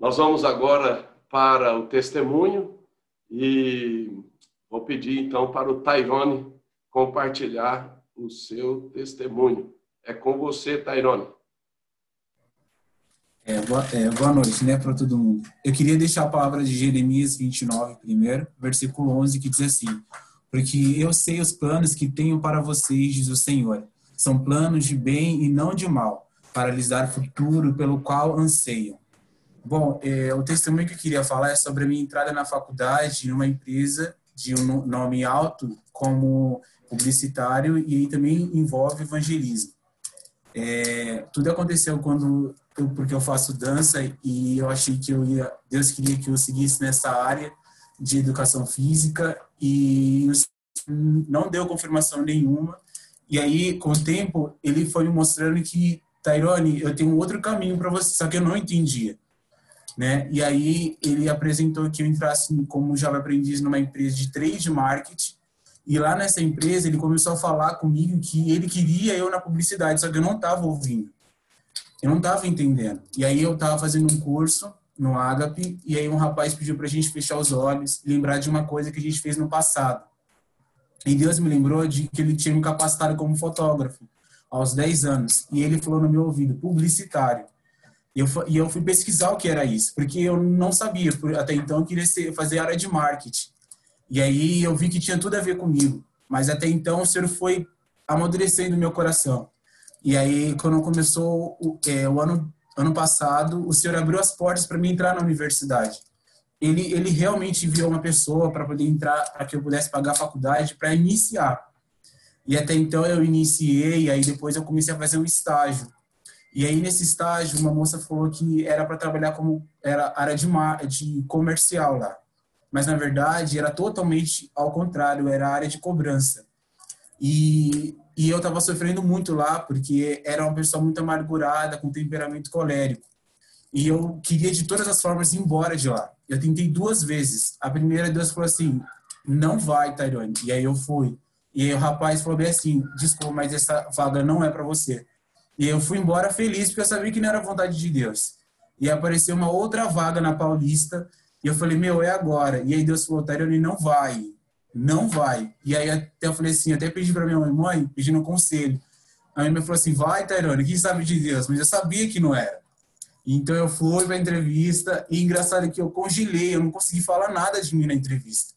Nós vamos agora para o testemunho e vou pedir então para o Tairone compartilhar o seu testemunho. É com você, Tairone. É, boa, é, boa noite, né, para todo mundo. Eu queria deixar a palavra de Jeremias 29 primeiro, versículo 11, que diz assim: Porque eu sei os planos que tenho para vocês, diz o Senhor. São planos de bem e não de mal, para lhes dar futuro pelo qual anseiam. Bom, é, o testemunho que eu queria falar é sobre a minha entrada na faculdade em uma empresa de um nome alto como publicitário e também envolve evangelismo. É, tudo aconteceu quando eu, porque eu faço dança e eu achei que eu ia Deus queria que eu seguisse nessa área de educação física e não deu confirmação nenhuma e aí com o tempo ele foi me mostrando que Tairone eu tenho outro caminho para você só que eu não entendia né? E aí ele apresentou que eu entrasse como Java aprendiz numa empresa de trade marketing. E lá nessa empresa ele começou a falar comigo que ele queria eu na publicidade, só que eu não estava ouvindo. Eu não estava entendendo. E aí eu estava fazendo um curso no Agape e aí um rapaz pediu para a gente fechar os olhos lembrar de uma coisa que a gente fez no passado. E Deus me lembrou de que ele tinha me capacitado como fotógrafo aos 10 anos. E ele falou no meu ouvido, publicitário. E eu, e eu fui pesquisar o que era isso, porque eu não sabia, até então eu queria ser, fazer área de marketing. E aí eu vi que tinha tudo a ver comigo, mas até então o Senhor foi amadurecendo meu coração. E aí, quando começou o, é, o ano, ano passado, o Senhor abriu as portas para mim entrar na universidade. Ele, ele realmente enviou uma pessoa para poder entrar, para que eu pudesse pagar a faculdade, para iniciar. E até então eu iniciei, e aí depois eu comecei a fazer um estágio. E aí, nesse estágio, uma moça falou que era para trabalhar como era área de, de comercial lá. Mas, na verdade, era totalmente ao contrário, era área de cobrança. E, e eu estava sofrendo muito lá, porque era uma pessoa muito amargurada, com temperamento colérico. E eu queria, de todas as formas, ir embora de lá. Eu tentei duas vezes. A primeira, Deus falou assim, não vai, Tairone. E aí eu fui. E aí o rapaz falou bem assim, desculpa, mas essa vaga não é para você. E eu fui embora feliz, porque eu sabia que não era vontade de Deus. E apareceu uma outra vaga na Paulista, e eu falei, meu, é agora. E aí Deus falou, Tarione, não vai, não vai. E aí até eu falei assim, até pedi para minha mãe, mãe, pedindo um conselho. A minha mãe falou assim, vai, Tyrone, quem sabe de Deus? Mas eu sabia que não era. Então eu fui para a entrevista, e engraçado que eu congelei, eu não consegui falar nada de mim na entrevista.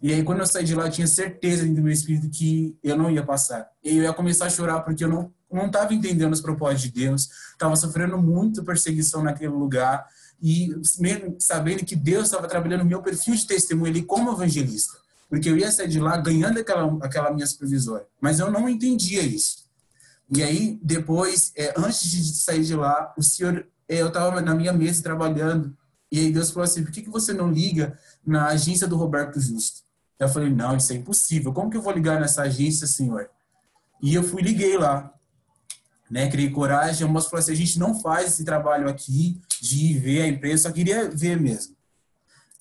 E aí, quando eu saí de lá, eu tinha certeza do meu espírito que eu não ia passar. E eu ia começar a chorar porque eu não não estava entendendo os propósitos de Deus, estava sofrendo muito perseguição naquele lugar e mesmo sabendo que Deus estava trabalhando meu perfil de testemunho ali como evangelista, porque eu ia sair de lá ganhando aquela aquela minha supervisora, mas eu não entendia isso. E aí depois, é, antes de sair de lá, o senhor, é, eu estava na minha mesa trabalhando e aí Deus falou assim: por que que você não liga na agência do Roberto Justo? Eu falei: não, isso é impossível. Como que eu vou ligar nessa agência, senhor? E eu fui liguei lá né? Criei coragem. A moça falou assim: a gente não faz esse trabalho aqui de ver a empresa, só queria ver mesmo.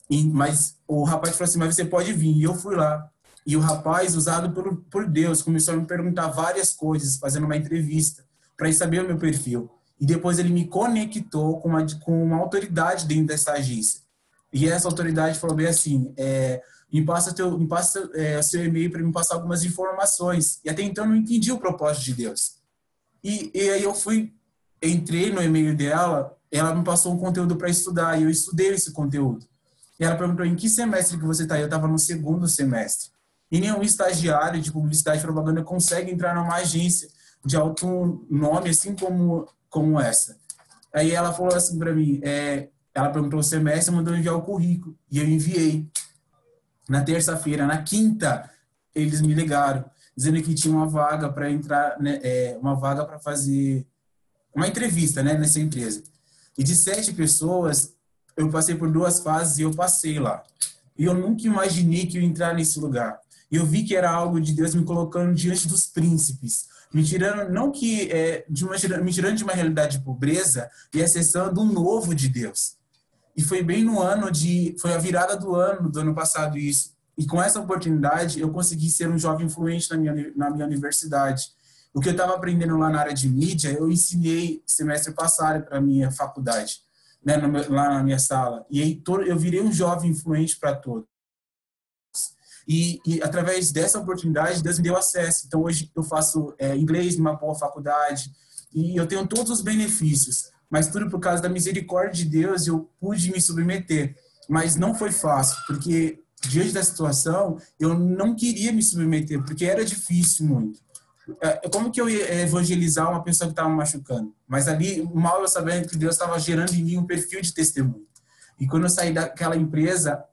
E, mas o rapaz falou assim: mas você pode vir. E eu fui lá. E o rapaz, usado por, por Deus, começou a me perguntar várias coisas, fazendo uma entrevista, para saber o meu perfil. E depois ele me conectou com uma, com uma autoridade dentro dessa agência. E essa autoridade falou bem assim: é, me passa, teu, me passa é, seu e-mail para me passar algumas informações. E até então eu não entendi o propósito de Deus. E, e aí eu fui, entrei no e-mail dela, ela me passou um conteúdo para estudar e eu estudei esse conteúdo. E ela perguntou em que semestre que você está? Eu estava no segundo semestre. E nenhum estagiário de publicidade e propaganda consegue entrar numa agência de alto nome assim como como essa. Aí ela falou assim para mim, é, ela perguntou o semestre, mandou enviar o currículo e eu enviei. Na terça-feira, na quinta, eles me ligaram dizendo que tinha uma vaga para entrar, né, é, uma vaga para fazer uma entrevista, né, nessa empresa. E de sete pessoas, eu passei por duas fases e eu passei lá. E eu nunca imaginei que eu ia entrar nesse lugar. E eu vi que era algo de Deus me colocando diante dos príncipes, me tirando, não que, é, de uma, me tirando de uma realidade de pobreza e acessando um novo de Deus. E foi bem no ano de, foi a virada do ano, do ano passado isso. E com essa oportunidade, eu consegui ser um jovem influente na minha, na minha universidade. O que eu estava aprendendo lá na área de mídia, eu ensinei semestre passado para a minha faculdade. né, lá na minha sala. E aí eu virei um jovem influente para todos. E, e, através dessa oportunidade, Deus me deu acesso. Então, hoje eu faço é, inglês numa boa faculdade e eu tenho todos os benefícios. Mas tudo por causa da misericórdia de Deus, eu pude me submeter. Mas não foi fácil, porque diante da situação, eu não queria me submeter, porque era difícil muito. É, como que eu ia evangelizar uma pessoa que estava machucando? Mas ali, mal eu sabendo que Deus estava gerando em mim um perfil de testemunho. E quando eu saí daquela empresa,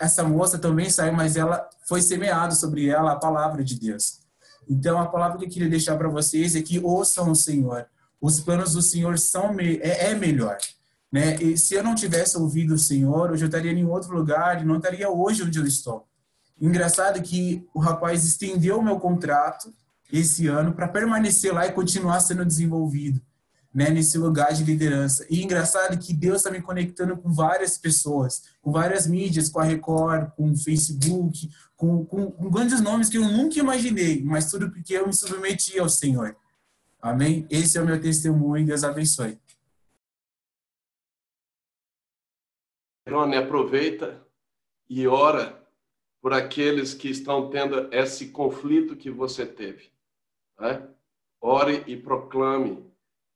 essa moça também saiu, mas ela foi semeada sobre ela a palavra de Deus. Então, a palavra que eu queria deixar para vocês é que ouçam o Senhor. Os planos do Senhor são é, é melhor. Né? E se eu não tivesse ouvido o Senhor, hoje eu estaria em outro lugar e não estaria hoje onde eu estou. Engraçado que o rapaz estendeu o meu contrato esse ano para permanecer lá e continuar sendo desenvolvido, né, nesse lugar de liderança. E engraçado que Deus está me conectando com várias pessoas, com várias mídias, com a Record, com o Facebook, com, com, com grandes nomes que eu nunca imaginei, mas tudo porque eu me submeti ao Senhor. Amém? Esse é o meu testemunho. Deus abençoe. Rony, aproveita e ora por aqueles que estão tendo esse conflito que você teve. Né? Ore e proclame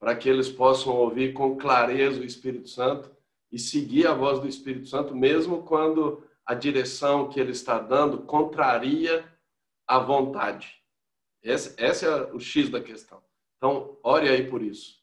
para que eles possam ouvir com clareza o Espírito Santo e seguir a voz do Espírito Santo, mesmo quando a direção que ele está dando contraria a vontade. Esse, esse é o X da questão. Então, ore aí por isso.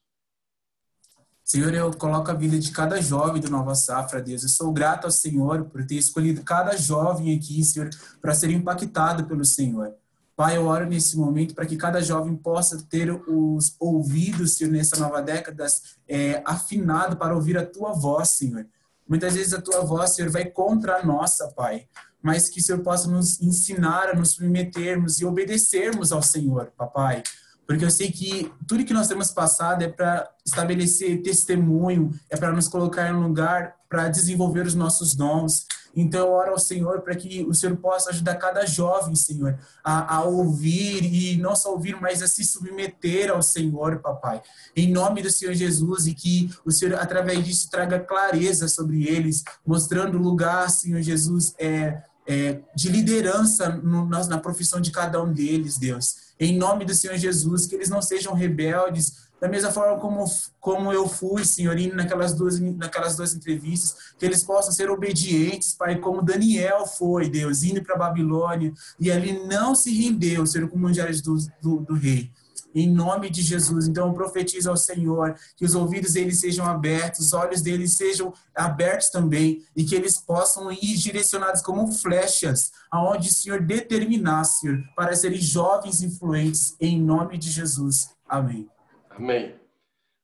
Senhor, eu coloco a vida de cada jovem do Nova Safra, Deus. Eu sou grato ao Senhor por ter escolhido cada jovem aqui, Senhor, para ser impactado pelo Senhor. Pai, eu oro nesse momento para que cada jovem possa ter os ouvidos, Senhor, nessa nova década, é, afinado para ouvir a tua voz, Senhor. Muitas vezes a tua voz, Senhor, vai contra a nossa, Pai. Mas que o Senhor possa nos ensinar a nos submetermos e obedecermos ao Senhor, Papai. Porque eu sei que tudo que nós temos passado é para estabelecer testemunho, é para nos colocar em um lugar para desenvolver os nossos dons. Então, eu oro ao Senhor para que o Senhor possa ajudar cada jovem, Senhor, a, a, ouvir e não só ouvir, mas a se submeter ao Senhor, papai. Em nome do Senhor Jesus e que o Senhor, através disso, traga clareza sobre eles, mostrando o lugar, Senhor Jesus, é, é, de liderança no, na, na profissão de cada um deles, Deus. Em nome do Senhor Jesus, que eles não sejam rebeldes, da mesma forma como, como eu fui, Senhor, indo naquelas duas, naquelas duas entrevistas, que eles possam ser obedientes, Pai, como Daniel foi, Deus, indo para Babilônia, e ali não se rendeu, Senhor, como manjares do, do, do rei em nome de Jesus. Então, profetiza ao Senhor que os ouvidos deles sejam abertos, os olhos deles sejam abertos também e que eles possam ir direcionados como flechas aonde o Senhor determinar, Senhor, para serem jovens influentes, em nome de Jesus. Amém. Amém.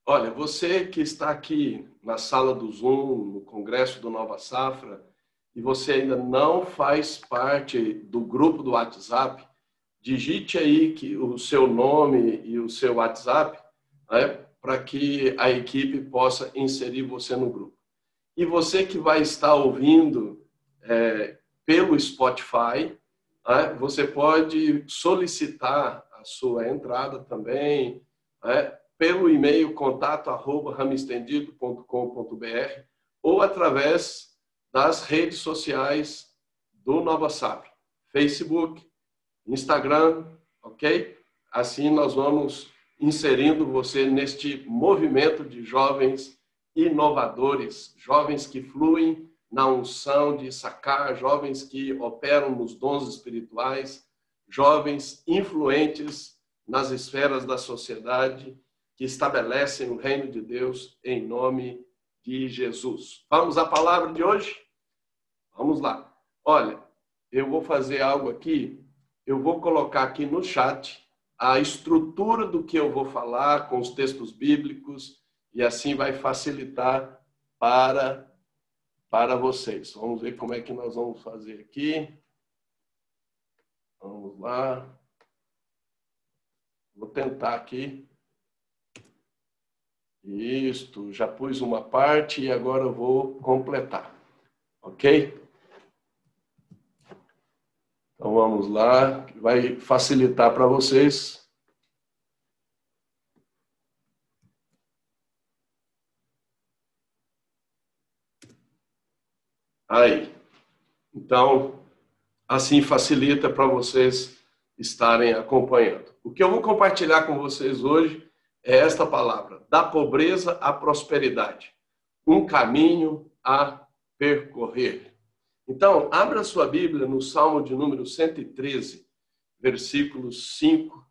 Olha, você que está aqui na sala do Zoom, no Congresso do Nova Safra, e você ainda não faz parte do grupo do WhatsApp, digite aí que o seu nome e o seu WhatsApp, né, para que a equipe possa inserir você no grupo. E você que vai estar ouvindo é, pelo Spotify, né, você pode solicitar a sua entrada também, né, pelo e-mail contato arroba ramestendido.com.br ou através das redes sociais do Nova Sap, Facebook, Instagram, ok? Assim nós vamos inserindo você neste movimento de jovens inovadores, jovens que fluem na unção de sacar, jovens que operam nos dons espirituais, jovens influentes nas esferas da sociedade que estabelecem o reino de Deus em nome de Jesus. Vamos à palavra de hoje? Vamos lá. Olha, eu vou fazer algo aqui, eu vou colocar aqui no chat a estrutura do que eu vou falar com os textos bíblicos e assim vai facilitar para para vocês. Vamos ver como é que nós vamos fazer aqui. Vamos lá. Vou tentar aqui. Isto, já pus uma parte e agora eu vou completar. Ok? Então vamos lá, vai facilitar para vocês. aí. Então, assim facilita para vocês estarem acompanhando. O que eu vou compartilhar com vocês hoje é esta palavra: da pobreza à prosperidade. Um caminho a percorrer. Então, abra sua Bíblia no Salmo de número 113, versículos 5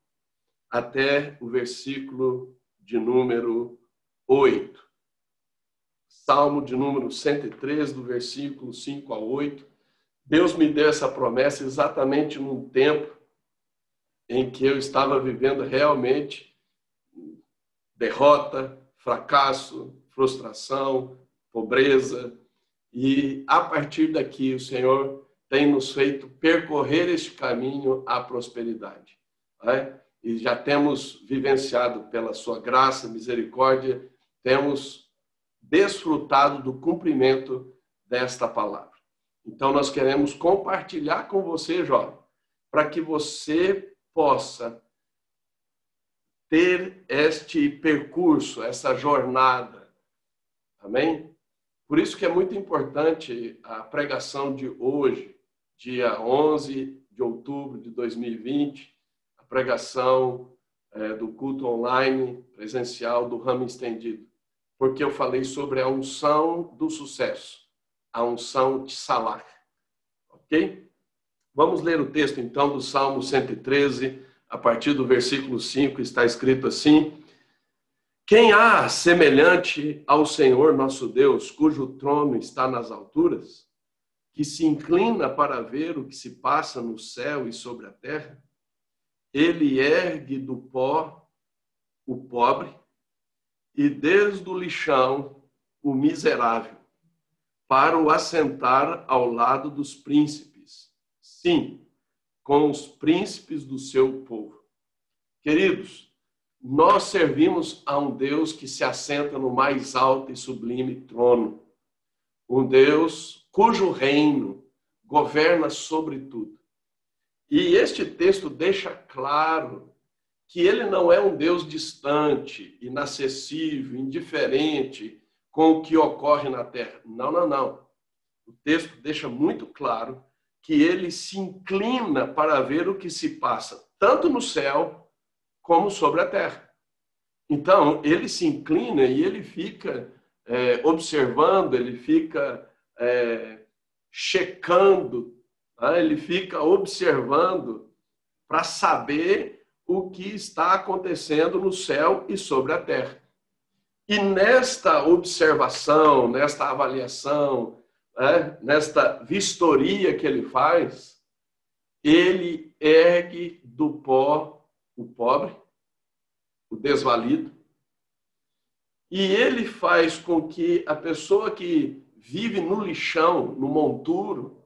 até o versículo de número 8. Salmo de número 103, do versículo 5 a 8. Deus me deu essa promessa exatamente num tempo em que eu estava vivendo realmente derrota, fracasso, frustração, pobreza. E a partir daqui, o Senhor tem nos feito percorrer este caminho à prosperidade. Né? E já temos vivenciado pela sua graça, misericórdia, temos desfrutado do cumprimento desta palavra. Então, nós queremos compartilhar com você, jovem, para que você possa ter este percurso, essa jornada. Amém? Por isso que é muito importante a pregação de hoje, dia 11 de outubro de 2020, a pregação é, do culto online presencial do ramo estendido, porque eu falei sobre a unção do sucesso, a unção de Salah. Ok? Vamos ler o texto então do Salmo 113, a partir do versículo 5, está escrito assim: Quem há semelhante ao Senhor nosso Deus, cujo trono está nas alturas, que se inclina para ver o que se passa no céu e sobre a terra? Ele ergue do pó o pobre e desde o lixão o miserável, para o assentar ao lado dos príncipes sim, com os príncipes do seu povo. Queridos, nós servimos a um Deus que se assenta no mais alto e sublime trono, um Deus cujo reino governa sobre tudo. E este texto deixa claro que ele não é um Deus distante, inacessível, indiferente com o que ocorre na terra. Não, não, não. O texto deixa muito claro que ele se inclina para ver o que se passa, tanto no céu como sobre a terra. Então, ele se inclina e ele fica é, observando, ele fica é, checando, tá? ele fica observando para saber o que está acontecendo no céu e sobre a terra. E nesta observação, nesta avaliação, né, nesta vistoria que ele faz, ele ergue do pó o pobre, o desvalido, e ele faz com que a pessoa que vive no lixão, no monturo,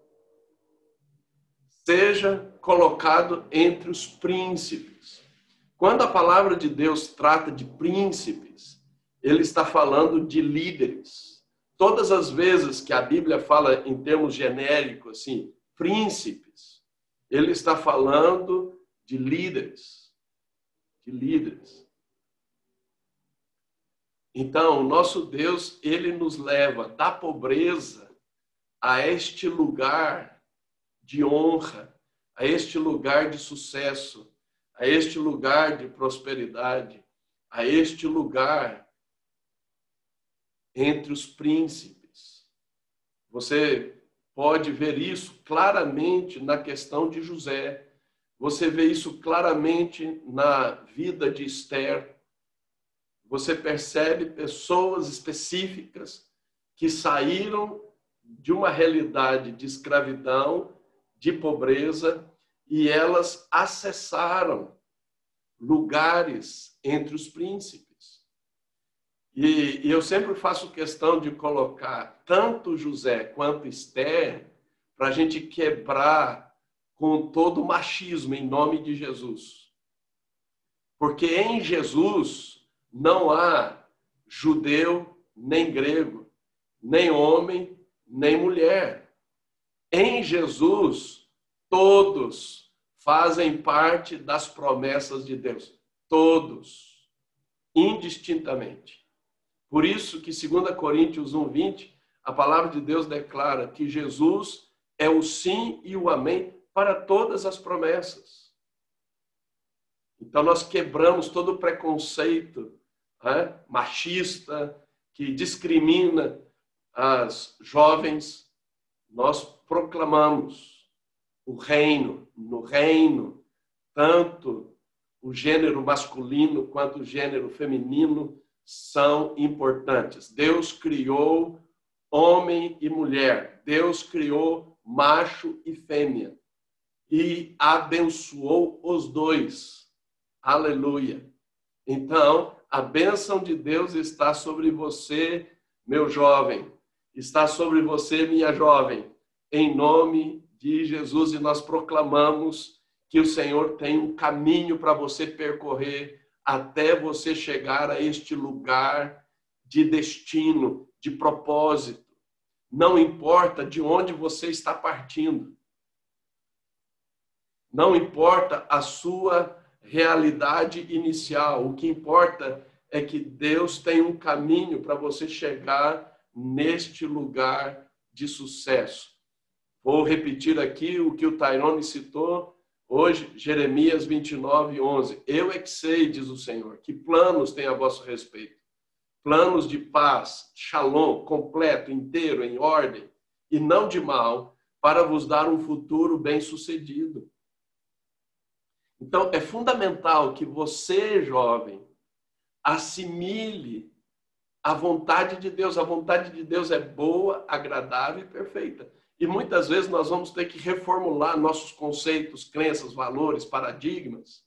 seja colocado entre os príncipes. Quando a palavra de Deus trata de príncipes, ele está falando de líderes todas as vezes que a Bíblia fala em termos genéricos, assim, príncipes, ele está falando de líderes, de líderes. Então, nosso Deus, ele nos leva da pobreza a este lugar de honra, a este lugar de sucesso, a este lugar de prosperidade, a este lugar entre os príncipes. Você pode ver isso claramente na questão de José. Você vê isso claramente na vida de Esther. Você percebe pessoas específicas que saíram de uma realidade de escravidão, de pobreza, e elas acessaram lugares entre os príncipes. E, e eu sempre faço questão de colocar tanto José quanto Esther para a gente quebrar com todo o machismo em nome de Jesus. Porque em Jesus não há judeu nem grego, nem homem nem mulher. Em Jesus, todos fazem parte das promessas de Deus. Todos, indistintamente. Por isso que 2 Coríntios 1:20, a palavra de Deus declara que Jesus é o sim e o amém para todas as promessas. Então, nós quebramos todo o preconceito né, machista que discrimina as jovens. Nós proclamamos o reino, no reino, tanto o gênero masculino quanto o gênero feminino são importantes. Deus criou homem e mulher. Deus criou macho e fêmea e abençoou os dois. Aleluia. Então, a bênção de Deus está sobre você, meu jovem, está sobre você, minha jovem, em nome de Jesus, e nós proclamamos que o Senhor tem um caminho para você percorrer até você chegar a este lugar de destino, de propósito. Não importa de onde você está partindo. Não importa a sua realidade inicial. O que importa é que Deus tem um caminho para você chegar neste lugar de sucesso. Vou repetir aqui o que o Tairone citou hoje, Jeremias 29, 11. Eu é que sei, diz o Senhor, que planos tem a vosso respeito. Planos de paz, shalom, completo, inteiro, em ordem, e não de mal, para vos dar um futuro bem-sucedido. Então, é fundamental que você, jovem, assimile a vontade de Deus. A vontade de Deus é boa, agradável e perfeita. E muitas vezes nós vamos ter que reformular nossos conceitos, crenças, valores, paradigmas,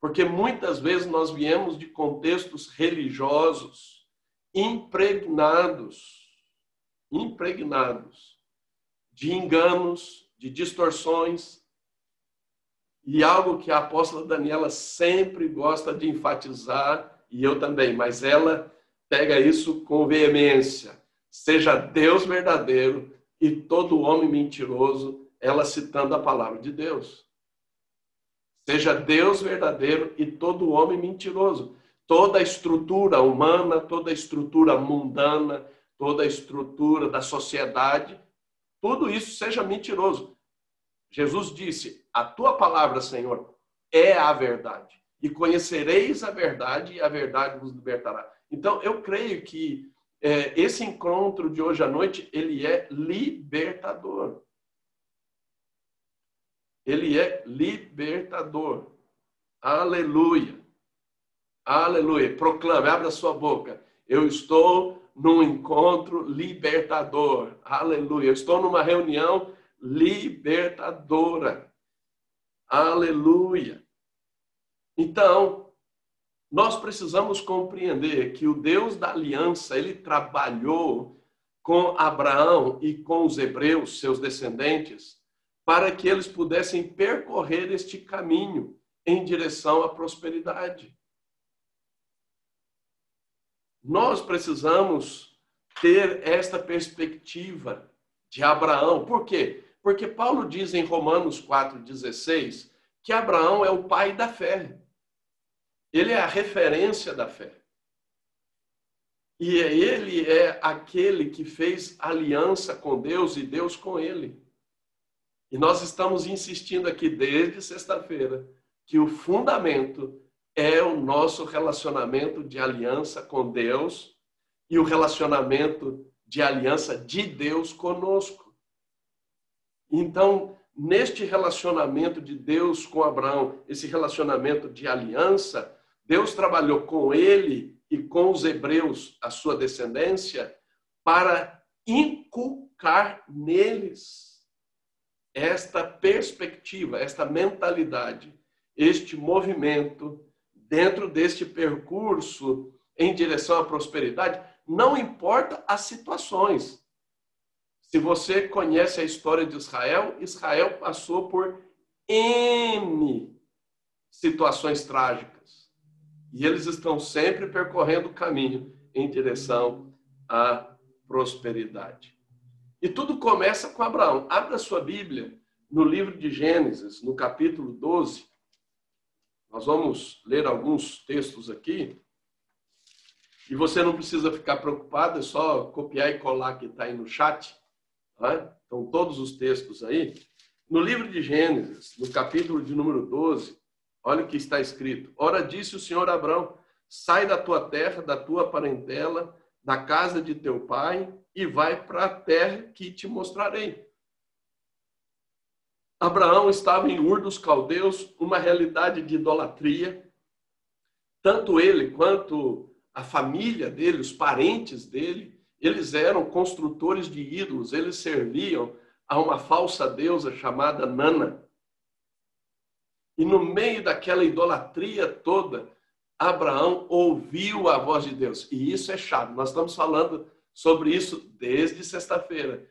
porque muitas vezes nós viemos de contextos religiosos impregnados, impregnados de enganos, de distorções, e algo que a apóstola Daniela sempre gosta de enfatizar, e eu também, mas ela pega isso com veemência. Seja Deus verdadeiro e todo homem mentiroso, ela citando a palavra de Deus. Seja Deus verdadeiro e todo homem mentiroso. Toda a estrutura humana, toda a estrutura mundana, toda a estrutura da sociedade, tudo isso seja mentiroso. Jesus disse: A tua palavra, Senhor, é a verdade. E conhecereis a verdade, e a verdade vos libertará. Então, eu creio que é, esse encontro de hoje à noite, ele é libertador. Ele é libertador. Aleluia. Aleluia. Proclame, abra sua boca. Eu estou num encontro libertador. Aleluia. Eu estou numa reunião libertadora. Aleluia. Então, nós precisamos compreender que o Deus da aliança, ele trabalhou com Abraão e com os hebreus, seus descendentes, para que eles pudessem percorrer este caminho em direção à prosperidade. Nós precisamos ter esta perspectiva de Abraão. Por quê? Porque Paulo diz em Romanos 4,16 que Abraão é o pai da fé. Ele é a referência da fé. E ele é aquele que fez aliança com Deus e Deus com ele. E nós estamos insistindo aqui desde sexta-feira que o fundamento é o nosso relacionamento de aliança com Deus e o relacionamento de aliança de Deus conosco. Então, neste relacionamento de Deus com Abraão, esse relacionamento de aliança, Deus trabalhou com ele e com os hebreus, a sua descendência, para inculcar neles esta perspectiva, esta mentalidade, este movimento dentro deste percurso em direção à prosperidade, não importa as situações. Se você conhece a história de Israel, Israel passou por N situações trágicas. E eles estão sempre percorrendo o caminho em direção à prosperidade. E tudo começa com Abraão. Abra sua Bíblia no livro de Gênesis, no capítulo 12. Nós vamos ler alguns textos aqui. E você não precisa ficar preocupado, é só copiar e colar que está aí no chat. Né? Então, todos os textos aí. No livro de Gênesis, no capítulo de número 12, olha o que está escrito. Ora, disse o Senhor Abraão: sai da tua terra, da tua parentela, da casa de teu pai e vai para a terra que te mostrarei. Abraão estava em Ur dos Caldeus, uma realidade de idolatria. Tanto ele quanto a família dele, os parentes dele, eles eram construtores de ídolos, eles serviam a uma falsa deusa chamada Nana. E no meio daquela idolatria toda, Abraão ouviu a voz de Deus. E isso é chave. Nós estamos falando sobre isso desde sexta-feira.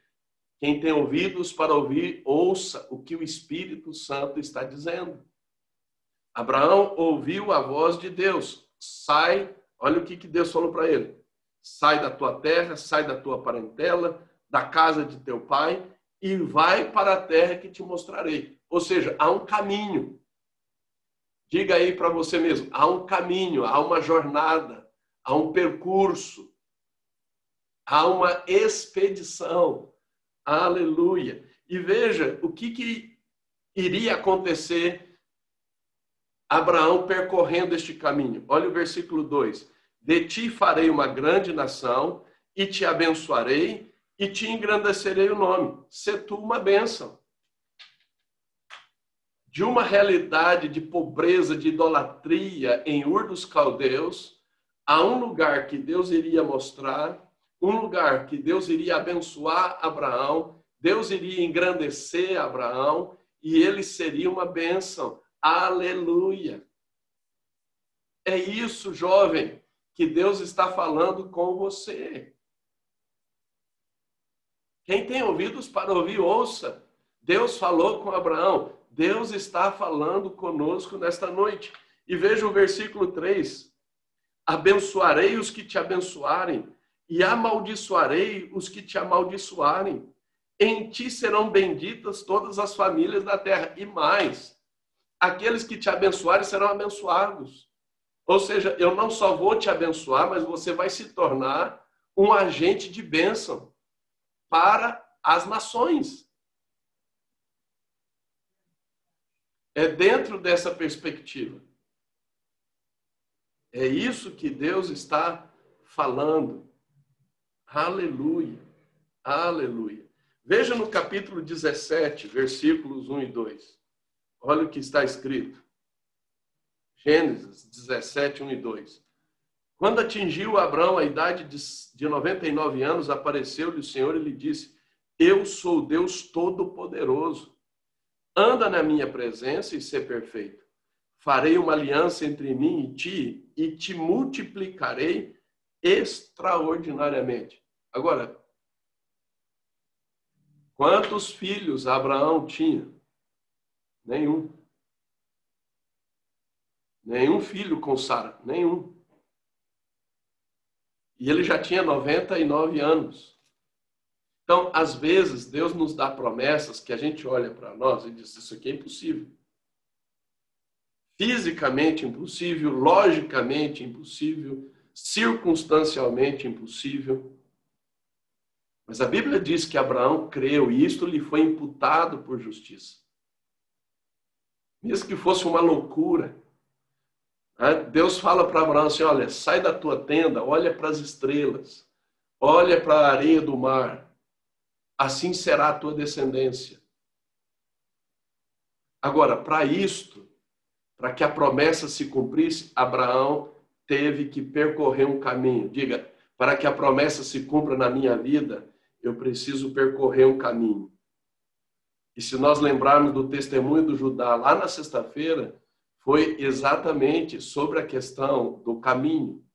Quem tem ouvidos para ouvir, ouça o que o Espírito Santo está dizendo. Abraão ouviu a voz de Deus. Sai, olha o que, que Deus falou para ele. Sai da tua terra, sai da tua parentela, da casa de teu pai e vai para a terra que te mostrarei. Ou seja, há um caminho. Diga aí para você mesmo: há um caminho, há uma jornada, há um percurso, há uma expedição. Aleluia. E veja o que, que iria acontecer Abraão percorrendo este caminho. Olha o versículo 2: De ti farei uma grande nação e te abençoarei e te engrandecerei o nome. Se tu uma bênção. De uma realidade de pobreza, de idolatria em Ur dos Caldeus, a um lugar que Deus iria mostrar, um lugar que Deus iria abençoar Abraão, Deus iria engrandecer Abraão e ele seria uma bênção. Aleluia! É isso, jovem, que Deus está falando com você. Quem tem ouvidos para ouvir, ouça. Deus falou com Abraão. Deus está falando conosco nesta noite. E veja o versículo 3. Abençoarei os que te abençoarem, e amaldiçoarei os que te amaldiçoarem. Em ti serão benditas todas as famílias da terra. E mais, aqueles que te abençoarem serão abençoados. Ou seja, eu não só vou te abençoar, mas você vai se tornar um agente de bênção para as nações. É dentro dessa perspectiva. É isso que Deus está falando. Aleluia. Aleluia. Veja no capítulo 17, versículos 1 e 2. Olha o que está escrito. Gênesis 17, 1 e 2. Quando atingiu Abraão a idade de 99 anos, apareceu-lhe o Senhor e lhe disse: Eu sou Deus Todo-Poderoso. Anda na minha presença e ser perfeito. Farei uma aliança entre mim e ti e te multiplicarei extraordinariamente. Agora, quantos filhos Abraão tinha? Nenhum. Nenhum filho com Sara, nenhum. E ele já tinha 99 anos. Então, às vezes, Deus nos dá promessas que a gente olha para nós e diz: Isso aqui é impossível. Fisicamente impossível, logicamente impossível, circunstancialmente impossível. Mas a Bíblia diz que Abraão creu e isto lhe foi imputado por justiça. Mesmo que fosse uma loucura? Deus fala para Abraão assim: olha, sai da tua tenda, olha para as estrelas, olha para a areia do mar, assim será a tua descendência. Agora, para isto, para que a promessa se cumprisse, Abraão teve que percorrer um caminho. Diga, para que a promessa se cumpra na minha vida, eu preciso percorrer um caminho. E se nós lembrarmos do testemunho do Judá lá na sexta-feira, foi exatamente sobre a questão do caminho.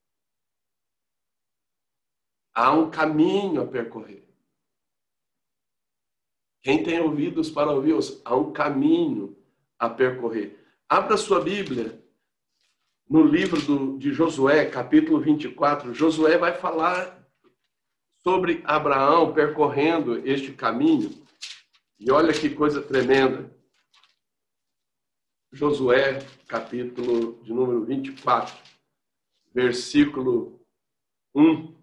Há um caminho a percorrer. Quem tem ouvidos para ouvir, há um caminho a percorrer. Abra sua Bíblia no livro do, de Josué, capítulo 24. Josué vai falar sobre Abraão percorrendo este caminho. E olha que coisa tremenda. Josué, capítulo de número 24, versículo 1.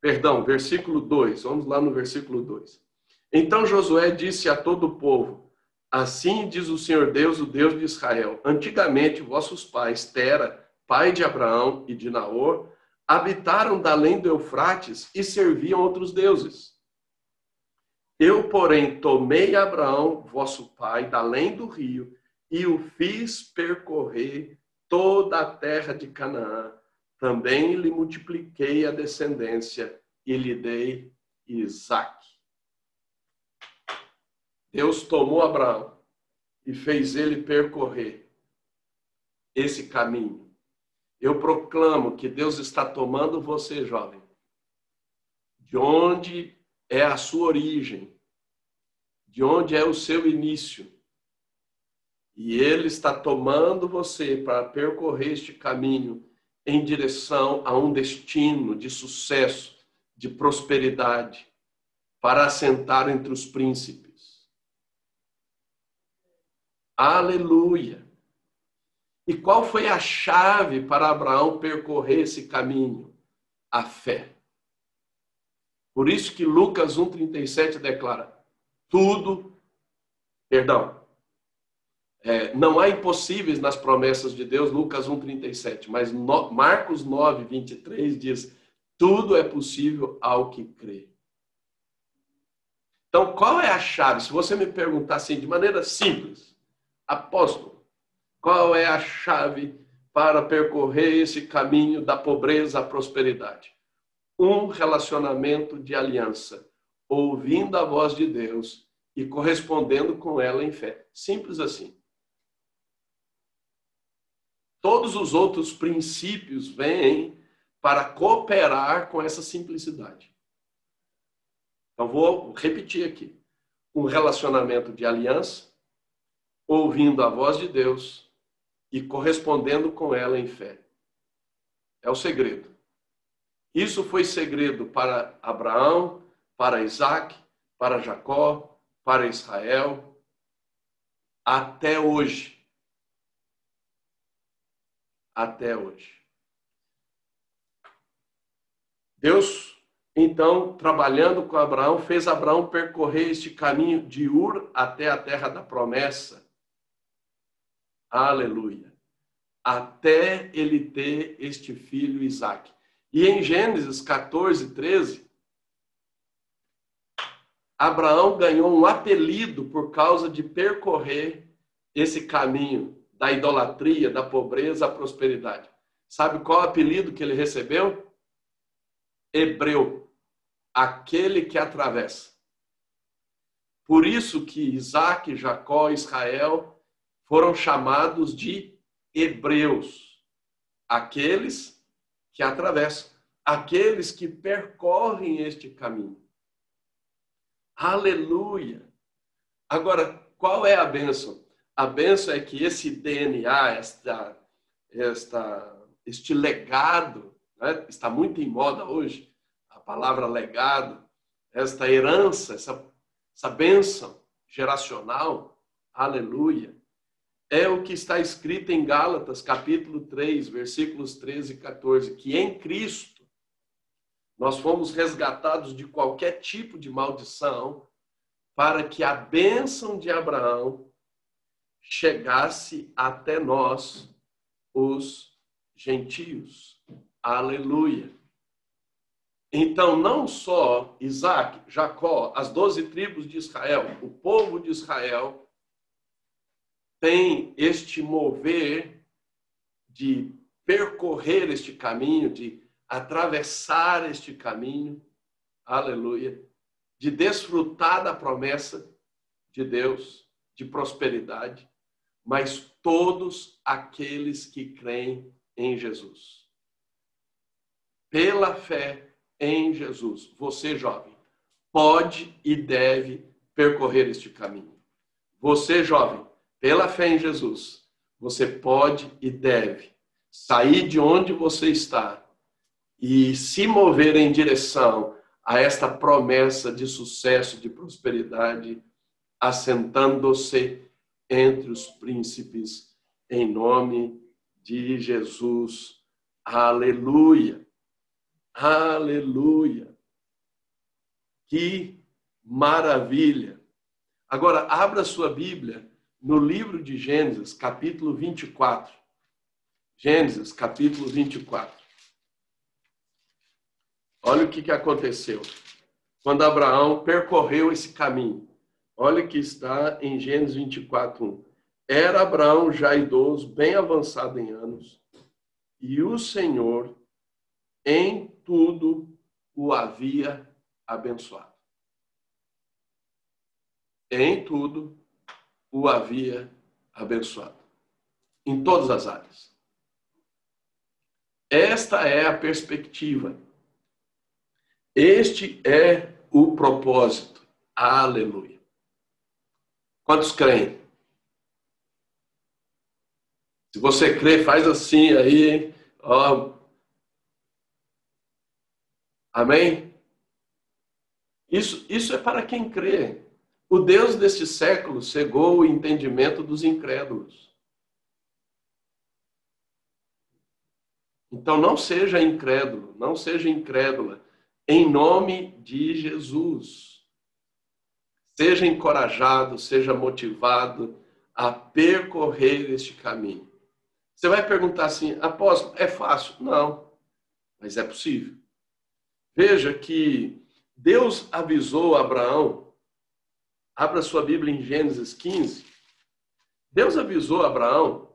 Perdão, versículo 2. Vamos lá no versículo 2. Então Josué disse a todo o povo: Assim diz o Senhor Deus, o Deus de Israel: Antigamente vossos pais, Tera, pai de Abraão e de Naor, habitaram da além do Eufrates e serviam outros deuses. Eu, porém, tomei Abraão, vosso pai, da além do rio, e o fiz percorrer toda a terra de Canaã. Também lhe multipliquei a descendência e lhe dei Isaac. Deus tomou Abraão e fez ele percorrer esse caminho. Eu proclamo que Deus está tomando você, jovem, de onde é a sua origem, de onde é o seu início. E Ele está tomando você para percorrer este caminho em direção a um destino de sucesso, de prosperidade, para assentar entre os príncipes. Aleluia! E qual foi a chave para Abraão percorrer esse caminho? A fé. Por isso que Lucas 1,37 declara: tudo, perdão, é, não há impossíveis nas promessas de Deus, Lucas 1,37, mas no, Marcos 9, 23 diz: tudo é possível ao que crê. Então, qual é a chave? Se você me perguntar assim, de maneira simples, apóstolo, qual é a chave para percorrer esse caminho da pobreza à prosperidade? Um relacionamento de aliança, ouvindo a voz de Deus e correspondendo com ela em fé. Simples assim. Todos os outros princípios vêm para cooperar com essa simplicidade. Então, vou repetir aqui: um relacionamento de aliança, ouvindo a voz de Deus e correspondendo com ela em fé. É o segredo. Isso foi segredo para Abraão, para Isaac, para Jacó, para Israel, até hoje. Até hoje. Deus, então, trabalhando com Abraão, fez Abraão percorrer este caminho de Ur até a terra da promessa. Aleluia. Até ele ter este filho Isaac. E em Gênesis 14, 13, Abraão ganhou um apelido por causa de percorrer esse caminho da idolatria, da pobreza à prosperidade. Sabe qual apelido que ele recebeu? Hebreu, aquele que atravessa. Por isso que Isaac, Jacó, Israel foram chamados de hebreus, aqueles que atravessam, aqueles que percorrem este caminho. Aleluia! Agora, qual é a bênção? A bênção é que esse DNA, esta, esta, este legado, né? está muito em moda hoje, a palavra legado, esta herança, essa, essa bênção geracional, aleluia, é o que está escrito em Gálatas, capítulo 3, versículos 13 e 14, que em Cristo nós fomos resgatados de qualquer tipo de maldição, para que a bênção de Abraão chegasse até nós, os gentios. Aleluia. Então, não só Isaac, Jacó, as doze tribos de Israel, o povo de Israel, tem este mover de percorrer este caminho, de atravessar este caminho, aleluia, de desfrutar da promessa de Deus, de prosperidade, mas todos aqueles que creem em Jesus. Pela fé em Jesus, você jovem, pode e deve percorrer este caminho. Você jovem, pela fé em Jesus, você pode e deve sair de onde você está e se mover em direção a esta promessa de sucesso, de prosperidade, assentando-se entre os príncipes, em nome de Jesus. Aleluia. Aleluia! Que maravilha! Agora, abra sua Bíblia no livro de Gênesis, capítulo 24. Gênesis, capítulo 24. Olha o que, que aconteceu quando Abraão percorreu esse caminho. Olha o que está em Gênesis 24, 1. Era Abraão já idoso, bem avançado em anos, e o Senhor em tudo o havia abençoado. Em tudo o havia abençoado. Em todas as áreas. Esta é a perspectiva. Este é o propósito. Aleluia. Quantos creem? Se você crê, faz assim aí, ó. Amém? Isso, isso é para quem crê. O Deus deste século cegou o entendimento dos incrédulos. Então não seja incrédulo, não seja incrédula, em nome de Jesus. Seja encorajado, seja motivado a percorrer este caminho. Você vai perguntar assim, apóstolo, é fácil? Não, mas é possível. Veja que Deus avisou Abraão Abra sua Bíblia em Gênesis 15. Deus avisou Abraão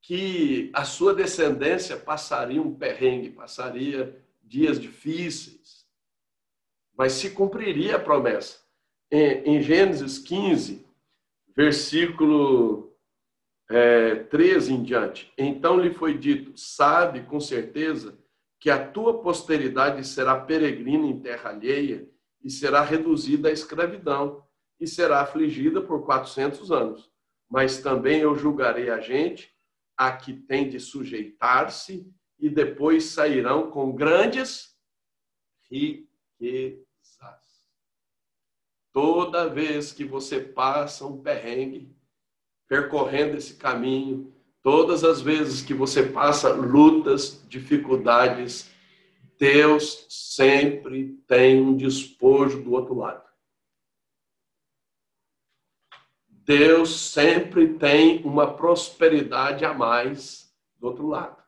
que a sua descendência passaria um perrengue, passaria dias difíceis, mas se cumpriria a promessa. Em, Gênesis 15, versículo é, 13 em diante, então lhe foi dito: Sabe com certeza que a tua posteridade será peregrina em terra alheia e será reduzida à escravidão e será afligida por 400 anos. Mas também eu julgarei a gente a que tem de sujeitar-se e depois sairão com grandes riquezas. Toda vez que você passa um perrengue, percorrendo esse caminho, todas as vezes que você passa lutas, dificuldades, Deus sempre tem um despojo do outro lado. Deus sempre tem uma prosperidade a mais do outro lado.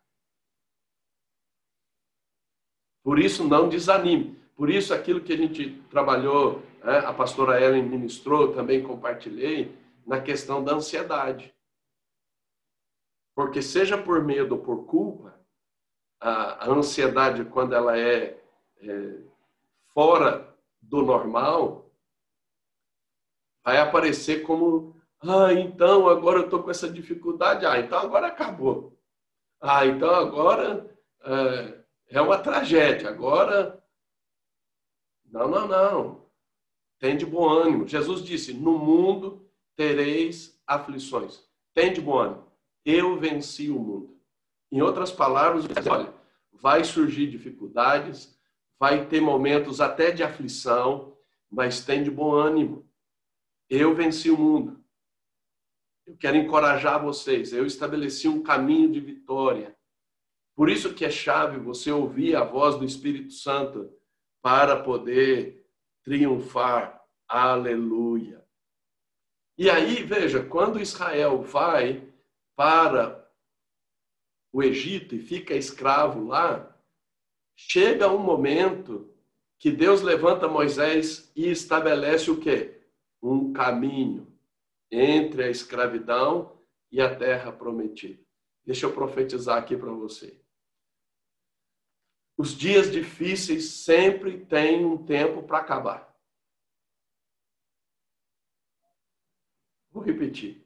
Por isso, não desanime. Por isso, aquilo que a gente trabalhou, né, a pastora Ellen ministrou, também compartilhei, na questão da ansiedade. Porque, seja por medo ou por culpa, a, a ansiedade, quando ela é, é fora do normal, vai aparecer como, ah, então agora eu estou com essa dificuldade, ah, então agora acabou. Ah, então agora é, é uma tragédia, agora. Não, não, não. Tem de bom ânimo. Jesus disse: No mundo tereis aflições. Tem de bom ânimo. Eu venci o mundo. Em outras palavras, olha, vai surgir dificuldades, vai ter momentos até de aflição, mas tem de bom ânimo. Eu venci o mundo. Eu quero encorajar vocês. Eu estabeleci um caminho de vitória. Por isso que é chave você ouvir a voz do Espírito Santo para poder triunfar. Aleluia. E aí, veja, quando Israel vai para o Egito e fica escravo lá, chega um momento que Deus levanta Moisés e estabelece o quê? Um caminho entre a escravidão e a terra prometida. Deixa eu profetizar aqui para você. Os dias difíceis sempre têm um tempo para acabar. Vou repetir.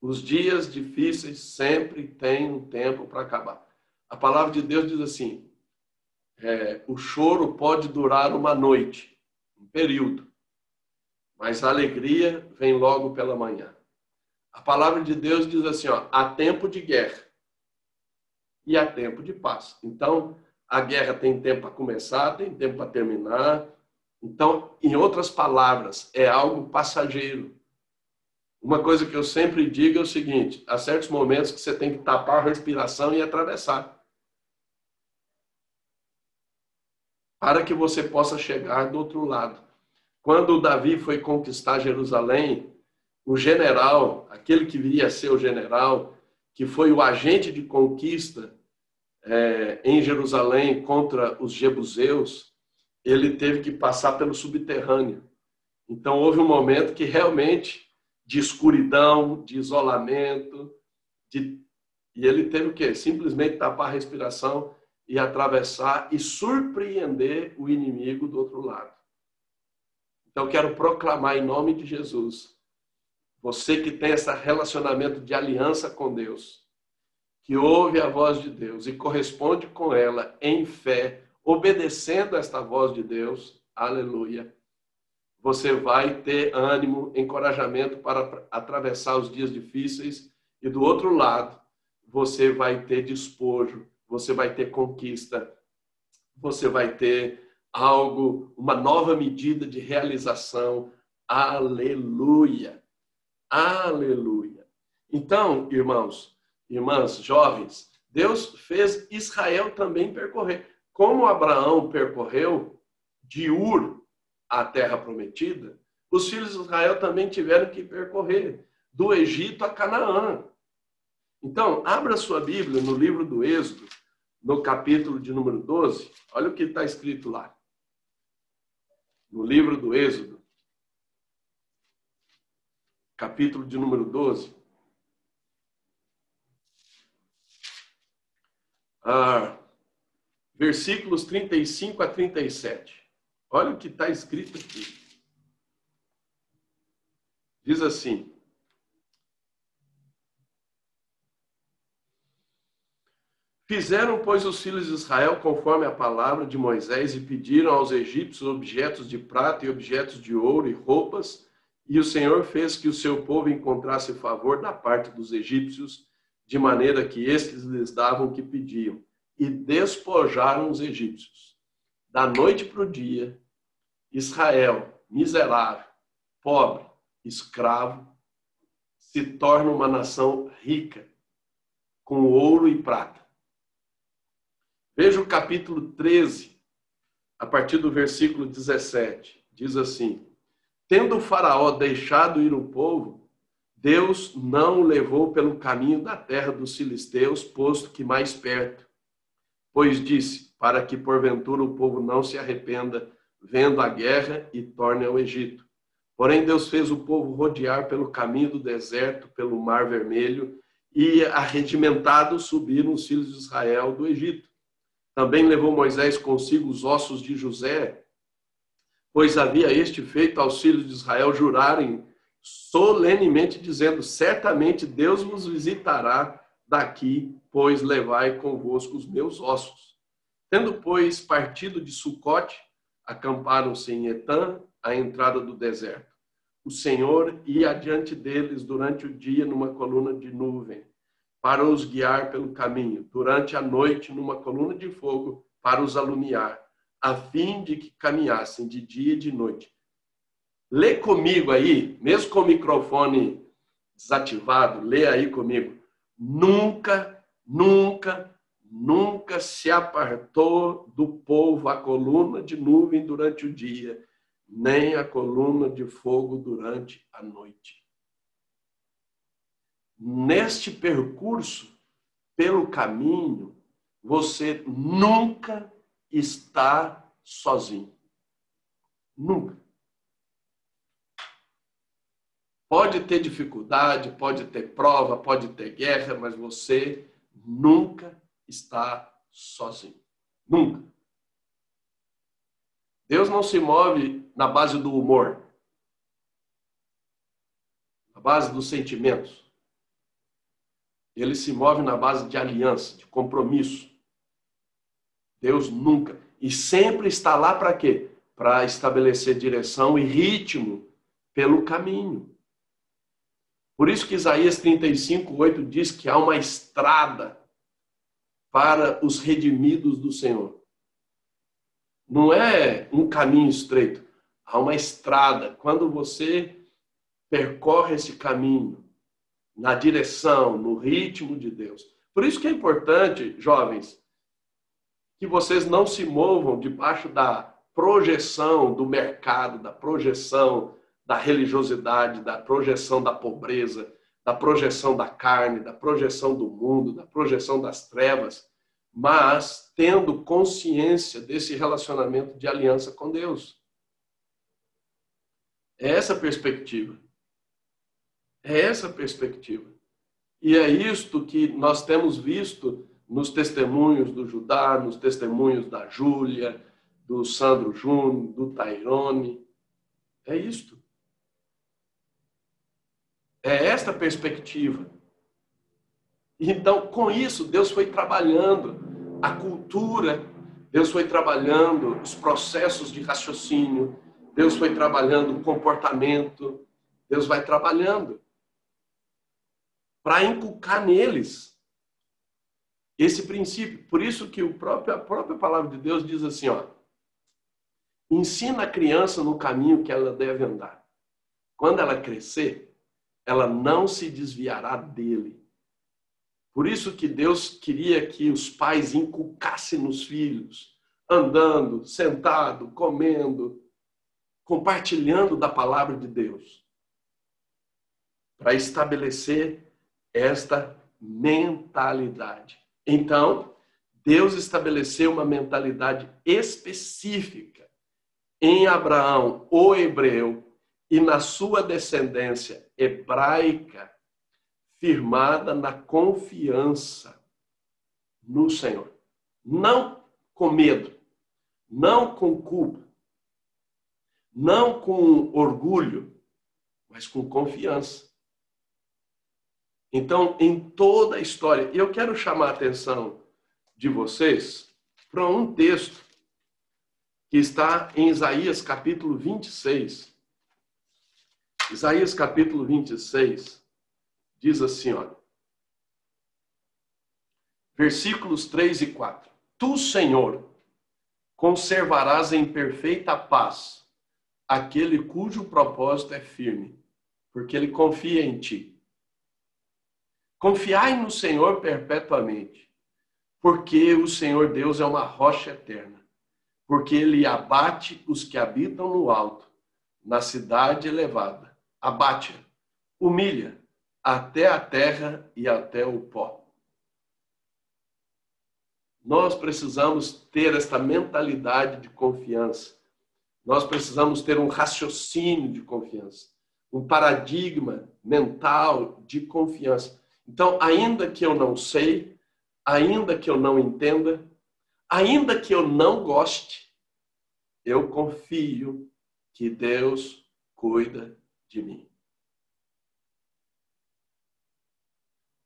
Os dias difíceis sempre têm um tempo para acabar. A palavra de Deus diz assim: é, o choro pode durar uma noite, um período, mas a alegria vem logo pela manhã. A palavra de Deus diz assim: ó, há tempo de guerra e há tempo de paz. Então, a guerra tem tempo para começar, tem tempo para terminar. Então, em outras palavras, é algo passageiro. Uma coisa que eu sempre digo é o seguinte: há certos momentos que você tem que tapar a respiração e atravessar. para que você possa chegar do outro lado. Quando Davi foi conquistar Jerusalém, o general, aquele que viria a ser o general, que foi o agente de conquista é, em Jerusalém contra os jebuseus, ele teve que passar pelo subterrâneo. Então houve um momento que realmente de escuridão, de isolamento, de... e ele teve o quê? Simplesmente tapar a respiração e atravessar e surpreender o inimigo do outro lado. Então quero proclamar em nome de Jesus, você que tem esse relacionamento de aliança com Deus, que ouve a voz de Deus e corresponde com ela em fé, obedecendo esta voz de Deus, aleluia você vai ter ânimo, encorajamento para atravessar os dias difíceis e do outro lado, você vai ter despojo, você vai ter conquista, você vai ter algo, uma nova medida de realização. Aleluia. Aleluia. Então, irmãos, irmãs, jovens, Deus fez Israel também percorrer. Como Abraão percorreu de Ur a terra prometida, os filhos de Israel também tiveram que percorrer do Egito a Canaã. Então, abra sua Bíblia no livro do Êxodo, no capítulo de número 12. Olha o que está escrito lá. No livro do Êxodo, capítulo de número 12. Ah, versículos 35 a 37. Olha o que está escrito aqui. Diz assim: Fizeram, pois, os filhos de Israel conforme a palavra de Moisés e pediram aos egípcios objetos de prata e objetos de ouro e roupas, e o Senhor fez que o seu povo encontrasse favor da parte dos egípcios, de maneira que estes lhes davam o que pediam, e despojaram os egípcios da noite para o dia, Israel, miserável, pobre, escravo, se torna uma nação rica, com ouro e prata. Veja o capítulo 13, a partir do versículo 17. Diz assim: Tendo o Faraó deixado ir o povo, Deus não o levou pelo caminho da terra dos filisteus, posto que mais perto. Pois disse: para que porventura o povo não se arrependa vendo a guerra e torne ao Egito. Porém, Deus fez o povo rodear pelo caminho do deserto, pelo mar vermelho, e arregimentados subiram os filhos de Israel do Egito. Também levou Moisés consigo os ossos de José, pois havia este feito aos filhos de Israel jurarem solenemente, dizendo: Certamente Deus vos visitará daqui, pois levai convosco os meus ossos. Tendo, pois, partido de Sucote, acamparam-se em Etã, à entrada do deserto. O Senhor ia adiante deles durante o dia numa coluna de nuvem, para os guiar pelo caminho, durante a noite numa coluna de fogo, para os alumiar, a fim de que caminhassem de dia e de noite. Lê comigo aí, mesmo com o microfone desativado, lê aí comigo. Nunca, nunca, nunca se apartou do povo a coluna de nuvem durante o dia, nem a coluna de fogo durante a noite. Neste percurso, pelo caminho, você nunca está sozinho. Nunca. Pode ter dificuldade, pode ter prova, pode ter guerra, mas você nunca está sozinho. Nunca. Deus não se move na base do humor, na base dos sentimentos. Ele se move na base de aliança, de compromisso. Deus nunca. E sempre está lá para quê? Para estabelecer direção e ritmo pelo caminho. Por isso que Isaías 35, 8 diz que há uma estrada para os redimidos do Senhor. Não é um caminho estreito, há uma estrada. Quando você percorre esse caminho na direção, no ritmo de Deus. Por isso que é importante, jovens, que vocês não se movam debaixo da projeção do mercado, da projeção da religiosidade, da projeção da pobreza, da projeção da carne, da projeção do mundo, da projeção das trevas, mas tendo consciência desse relacionamento de aliança com Deus. É essa a perspectiva. É essa a perspectiva. E é isto que nós temos visto nos testemunhos do Judá, nos testemunhos da Júlia, do Sandro Júnior, do Tairone. É isto. É esta perspectiva. Então, com isso, Deus foi trabalhando a cultura, Deus foi trabalhando os processos de raciocínio, Deus foi trabalhando o comportamento, Deus vai trabalhando para inculcar neles esse princípio. Por isso que o próprio, a própria palavra de Deus diz assim, ó, ensina a criança no caminho que ela deve andar. Quando ela crescer, ela não se desviará dele. Por isso que Deus queria que os pais inculcassem nos filhos, andando, sentado, comendo, compartilhando da palavra de Deus, para estabelecer esta mentalidade. Então, Deus estabeleceu uma mentalidade específica em Abraão, o hebreu, e na sua descendência hebraica, firmada na confiança no Senhor. Não com medo, não com culpa, não com orgulho, mas com confiança. Então, em toda a história, eu quero chamar a atenção de vocês para um texto que está em Isaías capítulo 26. Isaías capítulo 26 diz assim, olha. Versículos 3 e 4. Tu, Senhor, conservarás em perfeita paz aquele cujo propósito é firme, porque ele confia em ti. Confiai no Senhor perpetuamente, porque o Senhor Deus é uma rocha eterna, porque ele abate os que habitam no alto, na cidade elevada. Abate, humilha até a terra e até o pó. Nós precisamos ter esta mentalidade de confiança. Nós precisamos ter um raciocínio de confiança, um paradigma mental de confiança. Então, ainda que eu não sei, ainda que eu não entenda, ainda que eu não goste, eu confio que Deus cuida de mim.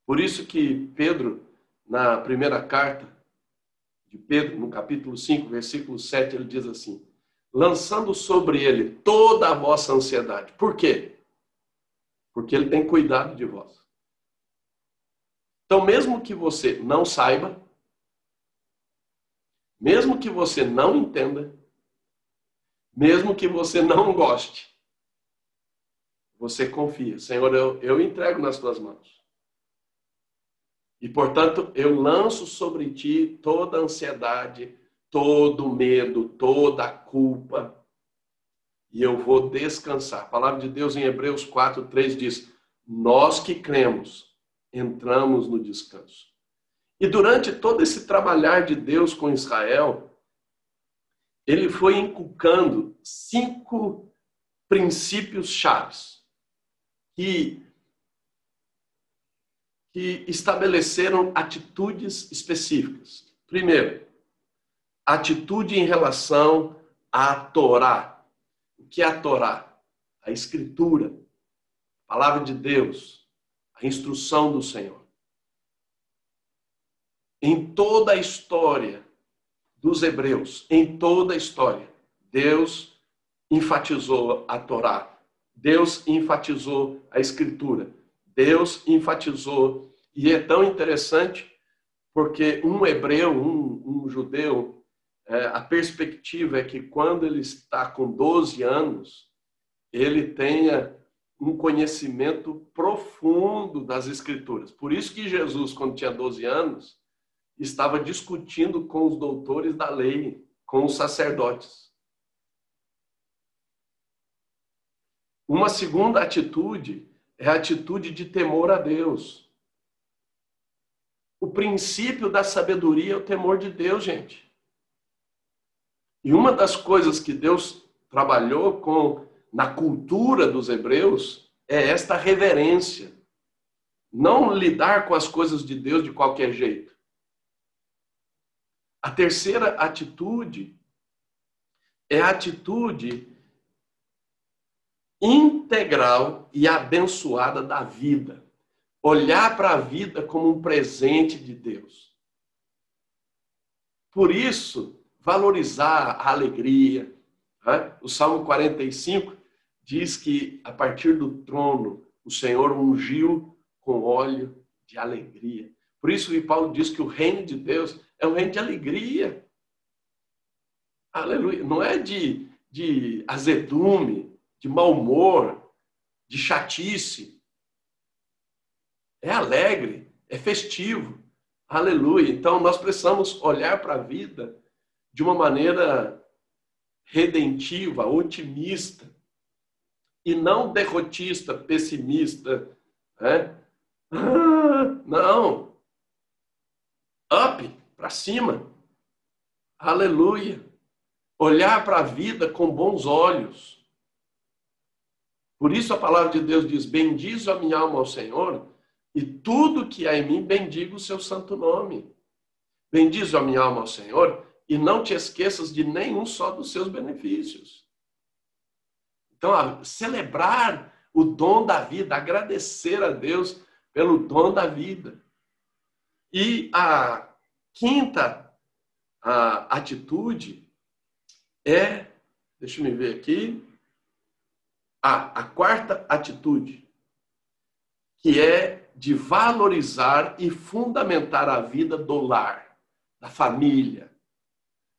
Por isso que Pedro, na primeira carta de Pedro, no capítulo 5, versículo 7, ele diz assim: lançando sobre ele toda a vossa ansiedade. Por quê? Porque ele tem cuidado de vós. Então, mesmo que você não saiba, mesmo que você não entenda, mesmo que você não goste, você confia. Senhor, eu, eu entrego nas tuas mãos. E, portanto, eu lanço sobre ti toda a ansiedade, todo o medo, toda a culpa, e eu vou descansar. A palavra de Deus em Hebreus 4, 3 diz: Nós que cremos, entramos no descanso. E durante todo esse trabalhar de Deus com Israel, ele foi inculcando cinco princípios chaves que, que estabeleceram atitudes específicas. Primeiro, atitude em relação à Torá. O que é a Torá? A Escritura, a palavra de Deus, a instrução do Senhor. Em toda a história dos hebreus, em toda a história, Deus enfatizou a Torá. Deus enfatizou a Escritura. Deus enfatizou. E é tão interessante porque um hebreu, um, um judeu, é, a perspectiva é que quando ele está com 12 anos, ele tenha um conhecimento profundo das Escrituras. Por isso que Jesus, quando tinha 12 anos, estava discutindo com os doutores da lei, com os sacerdotes. Uma segunda atitude é a atitude de temor a Deus. O princípio da sabedoria é o temor de Deus, gente. E uma das coisas que Deus trabalhou com na cultura dos hebreus é esta reverência. Não lidar com as coisas de Deus de qualquer jeito. A terceira atitude é a atitude integral e abençoada da vida. Olhar para a vida como um presente de Deus. Por isso, valorizar a alegria. Né? O Salmo 45 diz que a partir do trono o Senhor ungiu com óleo de alegria. Por isso que Paulo diz que o reino de Deus é um reino de alegria. Aleluia. Não é de, de azedume, de mau humor, de chatice. É alegre, é festivo. Aleluia. Então nós precisamos olhar para a vida de uma maneira redentiva, otimista, e não derrotista, pessimista. Né? Ah, não. Up, para cima. Aleluia. Olhar para a vida com bons olhos. Por isso a palavra de Deus diz: Bendizo a minha alma ao Senhor, e tudo que há em mim, bendigo o seu santo nome. Bendizo a minha alma ao Senhor, e não te esqueças de nenhum só dos seus benefícios. Então, celebrar o dom da vida, agradecer a Deus pelo dom da vida. E a quinta a atitude é, deixa eu me ver aqui, a, a quarta atitude, que é de valorizar e fundamentar a vida do lar, da família.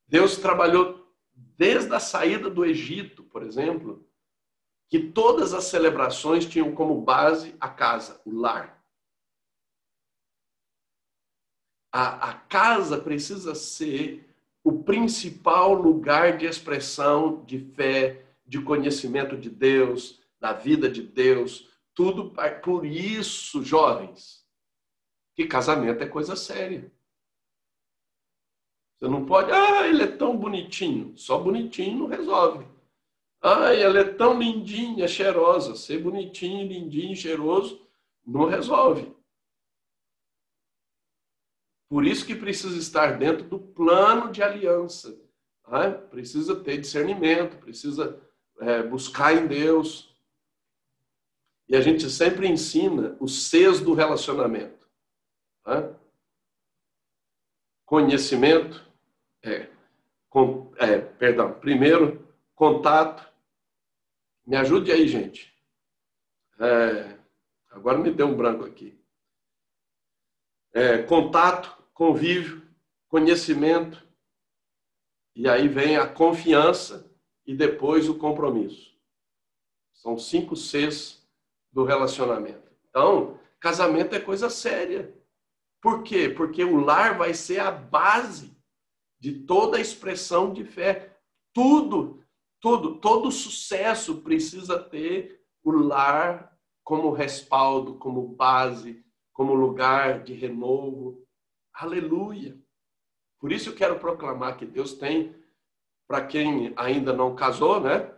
Deus trabalhou desde a saída do Egito, por exemplo, que todas as celebrações tinham como base a casa, o lar. A, a casa precisa ser o principal lugar de expressão de fé, de conhecimento de Deus, da vida de Deus. Tudo por isso, jovens, que casamento é coisa séria. Você não pode, ah, ele é tão bonitinho. Só bonitinho não resolve. Ai, ela é tão lindinha, cheirosa. Ser bonitinho, lindinho, cheiroso não resolve. Por isso que precisa estar dentro do plano de aliança. Né? Precisa ter discernimento, precisa é, buscar em Deus. E a gente sempre ensina os Cs do relacionamento. Né? Conhecimento, é, com, é, perdão, primeiro, contato, me ajude aí, gente. É, agora me deu um branco aqui. É, contato, convívio, conhecimento, e aí vem a confiança e depois o compromisso. São cinco Cs do relacionamento. Então, casamento é coisa séria. Por quê? Porque o lar vai ser a base de toda a expressão de fé. Tudo tudo, todo sucesso precisa ter o lar como respaldo, como base, como lugar de renovo. Aleluia! Por isso eu quero proclamar que Deus tem, para quem ainda não casou, né?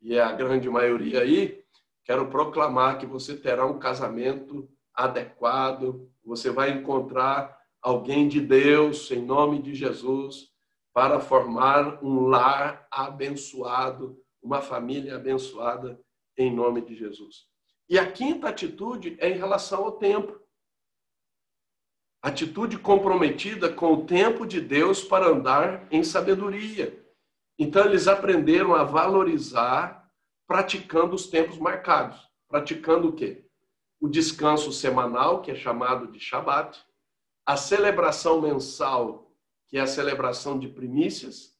E é a grande maioria aí, quero proclamar que você terá um casamento adequado, você vai encontrar alguém de Deus, em nome de Jesus, para formar um lar abençoado, uma família abençoada em nome de Jesus. E a quinta atitude é em relação ao tempo. Atitude comprometida com o tempo de Deus para andar em sabedoria. Então eles aprenderam a valorizar praticando os tempos marcados. Praticando o quê? O descanso semanal, que é chamado de Shabat, a celebração mensal que é a celebração de primícias,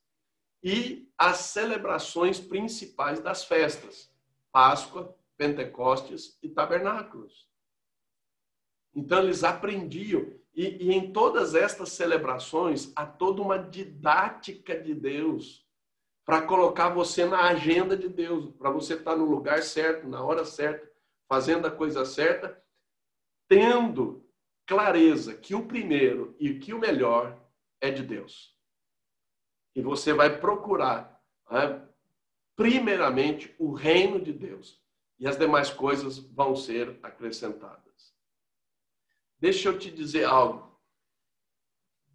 e as celebrações principais das festas, Páscoa, Pentecostes e Tabernáculos. Então eles aprendiam. E, e em todas estas celebrações há toda uma didática de Deus para colocar você na agenda de Deus, para você estar no lugar certo, na hora certa, fazendo a coisa certa, tendo clareza que o primeiro e que o melhor é de Deus. E você vai procurar, né, primeiramente, o reino de Deus. E as demais coisas vão ser acrescentadas. Deixa eu te dizer algo.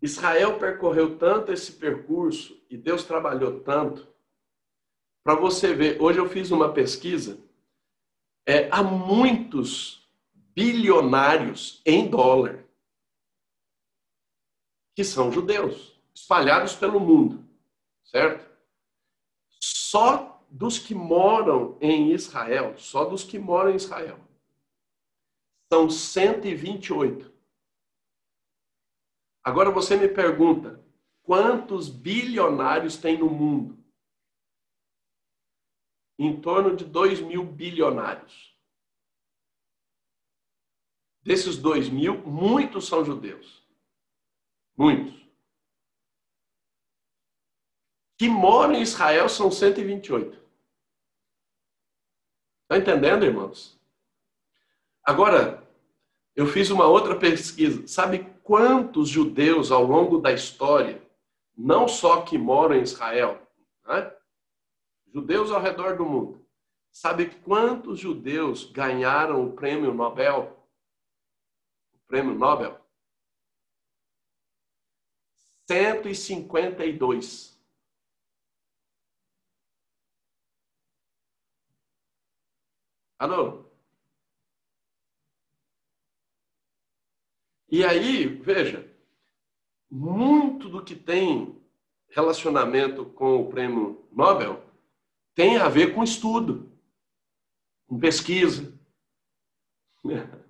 Israel percorreu tanto esse percurso e Deus trabalhou tanto. Para você ver, hoje eu fiz uma pesquisa. É, há muitos bilionários em dólar que são judeus, espalhados pelo mundo, certo? Só dos que moram em Israel, só dos que moram em Israel, são 128. Agora você me pergunta, quantos bilionários tem no mundo? Em torno de 2 mil bilionários. Desses 2 mil, muitos são judeus. Muitos. Que moram em Israel são 128. Está entendendo, irmãos? Agora, eu fiz uma outra pesquisa. Sabe quantos judeus ao longo da história, não só que moram em Israel, né? judeus ao redor do mundo, sabe quantos judeus ganharam o prêmio Nobel? O prêmio Nobel? 152. Alô? E aí, veja, muito do que tem relacionamento com o prêmio Nobel tem a ver com estudo, com pesquisa.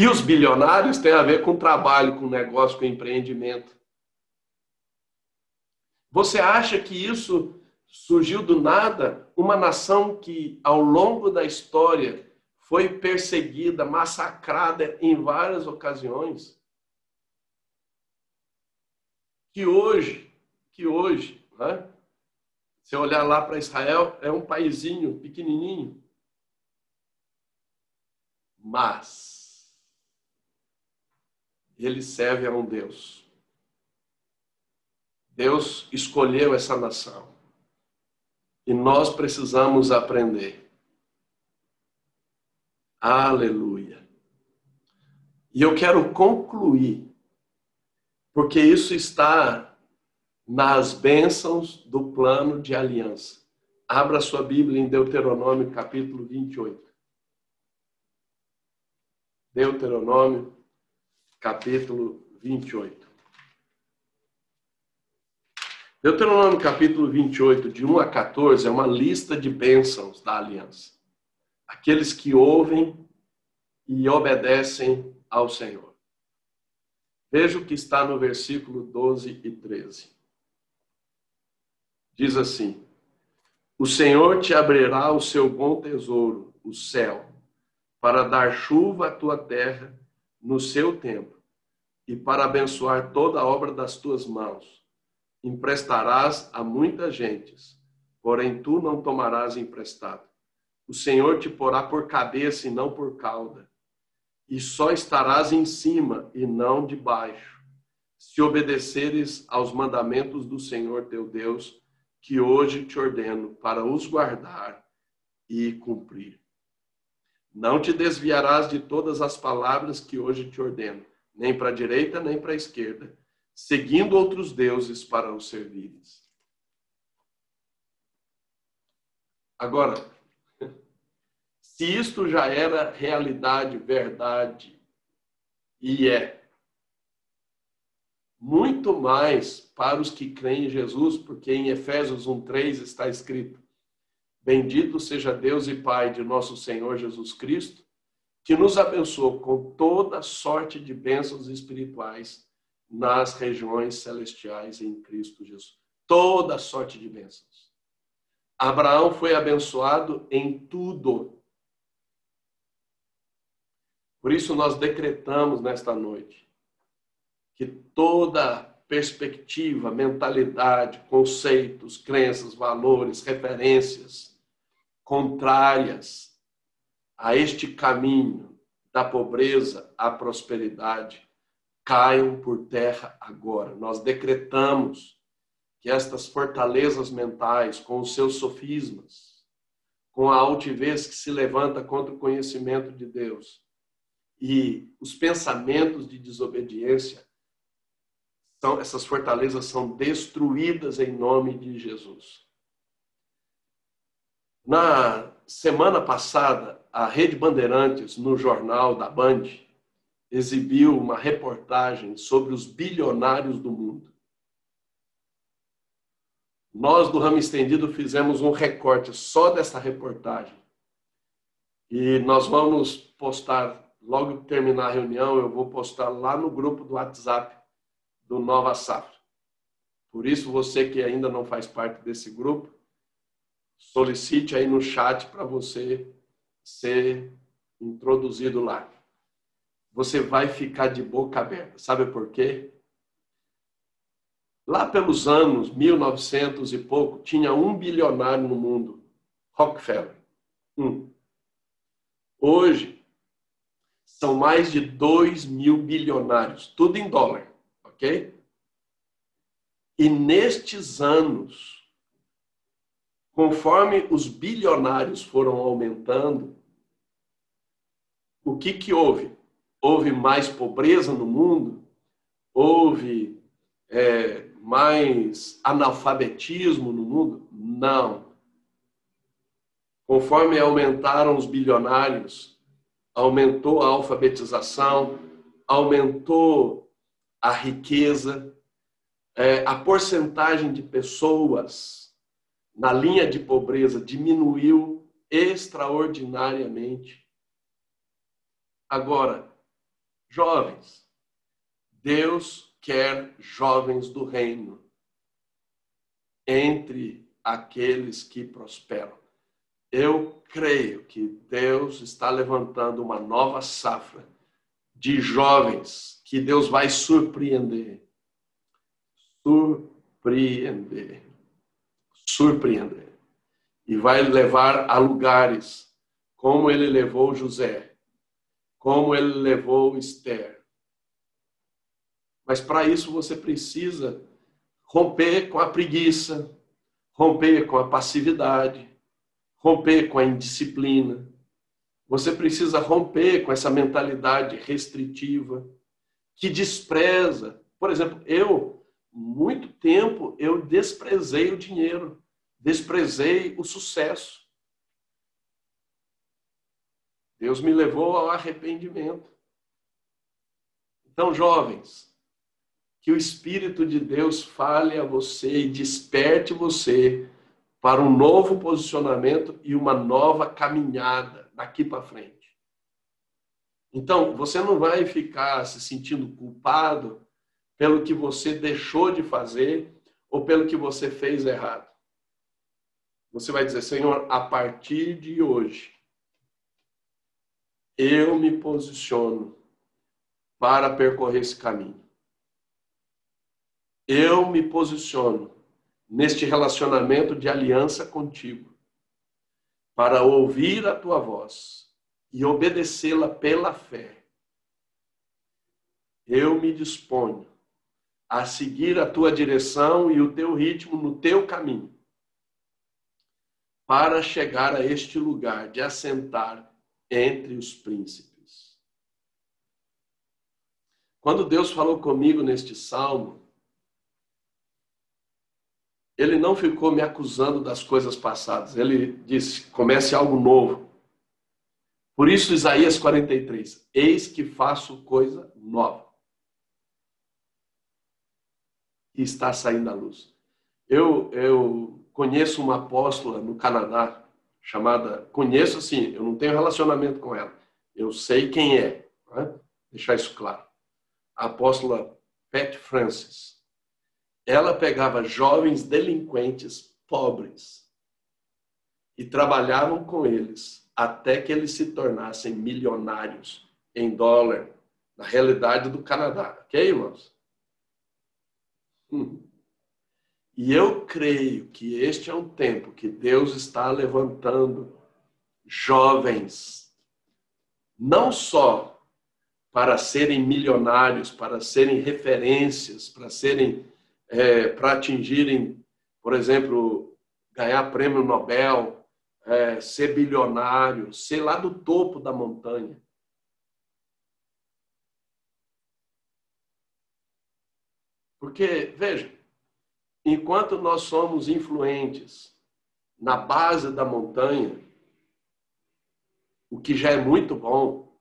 E os bilionários têm a ver com trabalho, com negócio, com empreendimento. Você acha que isso surgiu do nada? Uma nação que, ao longo da história, foi perseguida, massacrada em várias ocasiões. Que hoje, que hoje, né? se olhar lá para Israel, é um paizinho pequenininho. Mas ele serve a um Deus. Deus escolheu essa nação. E nós precisamos aprender Aleluia. E eu quero concluir, porque isso está nas bênçãos do plano de aliança. Abra sua Bíblia em Deuteronômio capítulo 28. Deuteronômio capítulo 28. Deuteronômio capítulo 28, de 1 a 14, é uma lista de bênçãos da aliança aqueles que ouvem e obedecem ao Senhor. Veja o que está no versículo 12 e 13. Diz assim: O Senhor te abrirá o seu bom tesouro, o céu, para dar chuva à tua terra no seu tempo e para abençoar toda a obra das tuas mãos. Emprestarás a muitas gentes, porém tu não tomarás emprestado o Senhor te porá por cabeça e não por cauda, e só estarás em cima e não debaixo, se obedeceres aos mandamentos do Senhor teu Deus, que hoje te ordeno para os guardar e cumprir. Não te desviarás de todas as palavras que hoje te ordeno, nem para a direita nem para a esquerda, seguindo outros deuses para os servires. Agora, se isto já era realidade, verdade, e é, muito mais para os que creem em Jesus, porque em Efésios 1:3 está escrito: Bendito seja Deus e Pai de nosso Senhor Jesus Cristo, que nos abençoou com toda sorte de bênçãos espirituais nas regiões celestiais em Cristo Jesus. Toda sorte de bênçãos. Abraão foi abençoado em tudo por isso nós decretamos nesta noite que toda perspectiva, mentalidade, conceitos, crenças, valores, referências contrárias a este caminho da pobreza à prosperidade caiam por terra agora. Nós decretamos que estas fortalezas mentais, com os seus sofismas, com a altivez que se levanta contra o conhecimento de Deus e os pensamentos de desobediência, são, essas fortalezas são destruídas em nome de Jesus. Na semana passada, a Rede Bandeirantes, no jornal da Band, exibiu uma reportagem sobre os bilionários do mundo. Nós do Ramo Estendido fizemos um recorte só dessa reportagem. E nós vamos postar, logo que terminar a reunião, eu vou postar lá no grupo do WhatsApp do Nova Safra. Por isso, você que ainda não faz parte desse grupo, solicite aí no chat para você ser introduzido lá você vai ficar de boca aberta. Sabe por quê? Lá pelos anos 1900 e pouco, tinha um bilionário no mundo, Rockefeller. Um. Hoje, são mais de 2 mil bilionários, tudo em dólar, ok? E nestes anos, conforme os bilionários foram aumentando, o que, que houve? Houve mais pobreza no mundo, houve é, mais analfabetismo no mundo? Não. Conforme aumentaram os bilionários, aumentou a alfabetização, aumentou a riqueza, é, a porcentagem de pessoas na linha de pobreza diminuiu extraordinariamente. Agora, Jovens, Deus quer jovens do reino entre aqueles que prosperam. Eu creio que Deus está levantando uma nova safra de jovens que Deus vai surpreender. Surpreender. Surpreender. E vai levar a lugares como ele levou José como ele levou Esther. Mas para isso você precisa romper com a preguiça, romper com a passividade, romper com a indisciplina. Você precisa romper com essa mentalidade restritiva que despreza. Por exemplo, eu, muito tempo, eu desprezei o dinheiro, desprezei o sucesso. Deus me levou ao arrependimento. Então, jovens, que o Espírito de Deus fale a você e desperte você para um novo posicionamento e uma nova caminhada daqui para frente. Então, você não vai ficar se sentindo culpado pelo que você deixou de fazer ou pelo que você fez errado. Você vai dizer, Senhor, a partir de hoje, eu me posiciono para percorrer esse caminho. Eu me posiciono neste relacionamento de aliança contigo para ouvir a tua voz e obedecê-la pela fé. Eu me disponho a seguir a tua direção e o teu ritmo no teu caminho para chegar a este lugar de assentar entre os príncipes. Quando Deus falou comigo neste salmo, ele não ficou me acusando das coisas passadas. Ele disse: comece algo novo. Por isso, Isaías 43, eis que faço coisa nova. E está saindo à luz. Eu, eu conheço uma apóstola no Canadá, chamada. Conheço assim, eu não tenho relacionamento com ela. Eu sei quem é. Né? Deixar isso claro. A apóstola Pat Francis. Ela pegava jovens delinquentes pobres e trabalhavam com eles até que eles se tornassem milionários em dólar, na realidade do Canadá. Ok, irmãos? Hum. E eu creio que este é um tempo que Deus está levantando jovens, não só para serem milionários, para serem referências, para serem, é, para atingirem, por exemplo, ganhar prêmio Nobel, é, ser bilionário, ser lá do topo da montanha. Porque, veja, enquanto nós somos influentes na base da montanha, o que já é muito bom,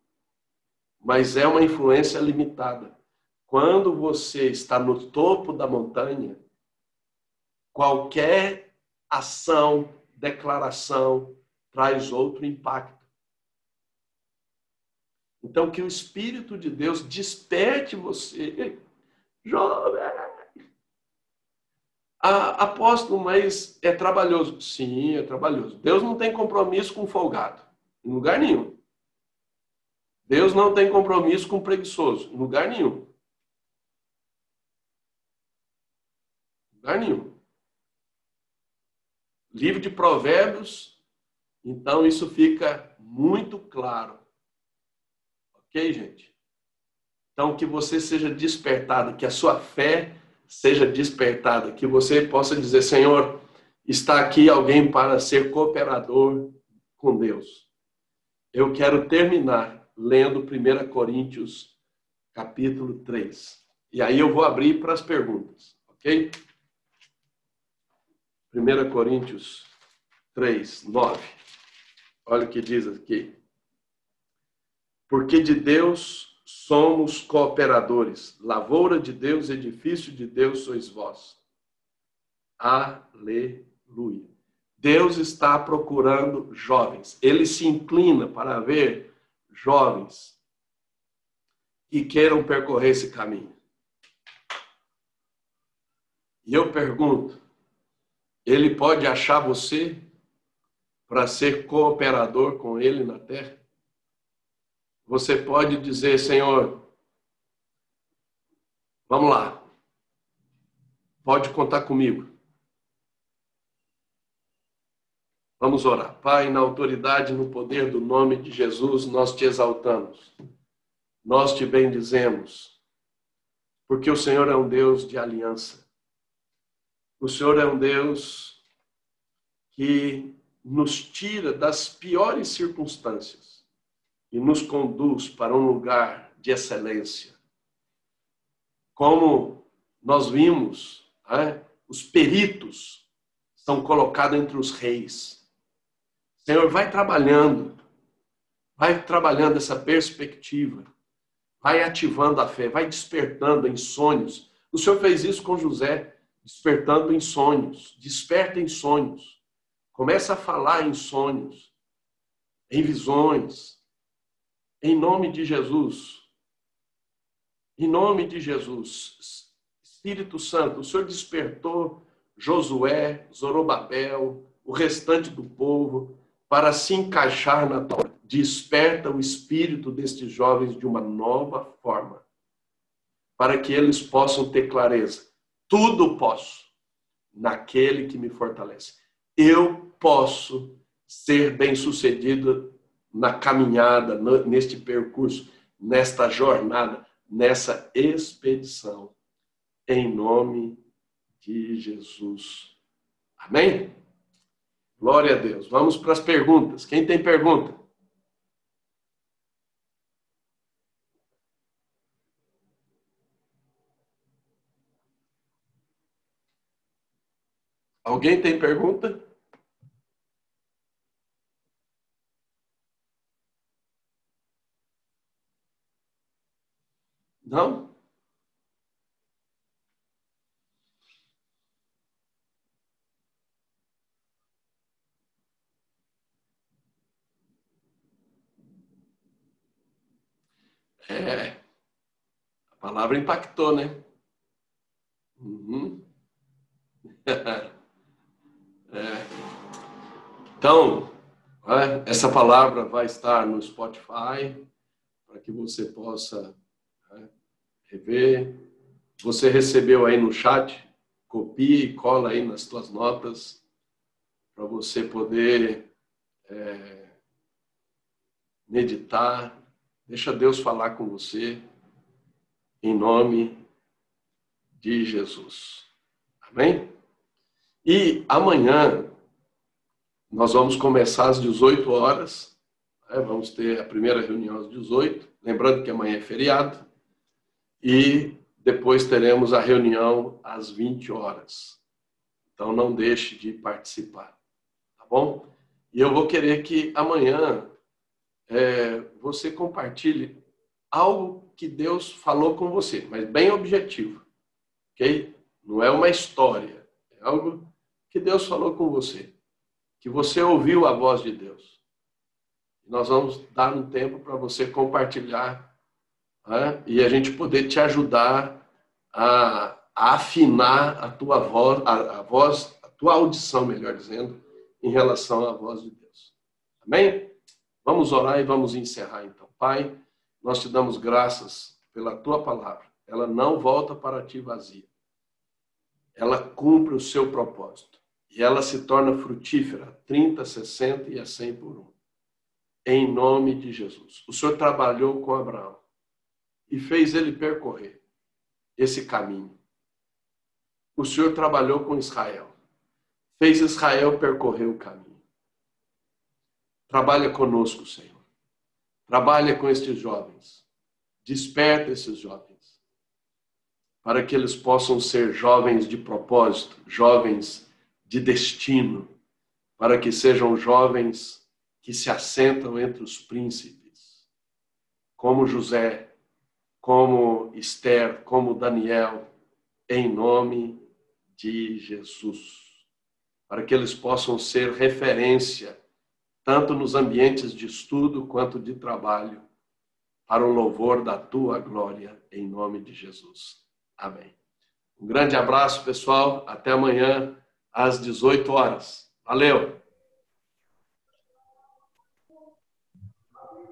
mas é uma influência limitada. Quando você está no topo da montanha, qualquer ação, declaração traz outro impacto. Então, que o Espírito de Deus desperte você Jovem. Ah, apóstolo, mas é trabalhoso. Sim, é trabalhoso. Deus não tem compromisso com folgado, em lugar nenhum. Deus não tem compromisso com preguiçoso, em lugar nenhum. Em lugar nenhum. Livro de Provérbios, então isso fica muito claro. Ok, gente? Então, que você seja despertado, que a sua fé seja despertada, que você possa dizer: Senhor, está aqui alguém para ser cooperador com Deus. Eu quero terminar lendo 1 Coríntios, capítulo 3. E aí eu vou abrir para as perguntas, ok? 1 Coríntios 3, 9. Olha o que diz aqui. Porque de Deus somos cooperadores. Lavoura de Deus, edifício de Deus sois vós. Aleluia. Deus está procurando jovens. Ele se inclina para ver jovens que queiram percorrer esse caminho. E eu pergunto: ele pode achar você para ser cooperador com ele na terra? Você pode dizer, Senhor, vamos lá, pode contar comigo. Vamos orar. Pai, na autoridade, no poder do nome de Jesus, nós te exaltamos. Nós te bendizemos. Porque o Senhor é um Deus de aliança. O Senhor é um Deus que nos tira das piores circunstâncias e nos conduz para um lugar de excelência. Como nós vimos, né, os peritos são colocados entre os reis. Senhor, vai trabalhando, vai trabalhando essa perspectiva, vai ativando a fé, vai despertando em sonhos. O Senhor fez isso com José, despertando em sonhos, desperta em sonhos. Começa a falar em sonhos, em visões, em nome de Jesus. Em nome de Jesus. Espírito Santo, o Senhor despertou Josué, Zorobabel, o restante do povo para se encaixar na Torá. Desperta o espírito destes jovens de uma nova forma, para que eles possam ter clareza. Tudo posso naquele que me fortalece. Eu posso ser bem-sucedido na caminhada, neste percurso, nesta jornada, nessa expedição. Em nome de Jesus. Amém? Glória a Deus. Vamos para as perguntas. Quem tem pergunta? Alguém tem pergunta? Não? É, a palavra impactou, né? Uhum. é. Então, essa palavra vai estar no Spotify para que você possa rever, você recebeu aí no chat, copie e cola aí nas suas notas para você poder é, meditar. Deixa Deus falar com você em nome de Jesus. Amém? E amanhã nós vamos começar às 18 horas. Né? Vamos ter a primeira reunião às 18. Lembrando que amanhã é feriado. E depois teremos a reunião às 20 horas. Então não deixe de participar. Tá bom? E eu vou querer que amanhã é, você compartilhe algo que Deus falou com você, mas bem objetivo. Ok? Não é uma história. É algo que Deus falou com você. Que você ouviu a voz de Deus. Nós vamos dar um tempo para você compartilhar né? e a gente poder te ajudar a, a afinar a tua voz, a, a voz, a tua audição, melhor dizendo, em relação à voz de Deus. Amém? Vamos orar e vamos encerrar então. Pai, nós te damos graças pela tua palavra. Ela não volta para ti vazia. Ela cumpre o seu propósito. E ela se torna frutífera, 30, 60 e a 100 por um. Em nome de Jesus. O Senhor trabalhou com Abraão e fez ele percorrer esse caminho. O Senhor trabalhou com Israel, fez Israel percorrer o caminho. Trabalha conosco, Senhor. Trabalha com estes jovens. Desperta esses jovens. Para que eles possam ser jovens de propósito, jovens de destino, para que sejam jovens que se assentam entre os príncipes, como José, como Esther, como Daniel, em nome de Jesus, para que eles possam ser referência, tanto nos ambientes de estudo quanto de trabalho, para o louvor da tua glória, em nome de Jesus. Amém. Um grande abraço, pessoal. Até amanhã, às 18 horas. Valeu!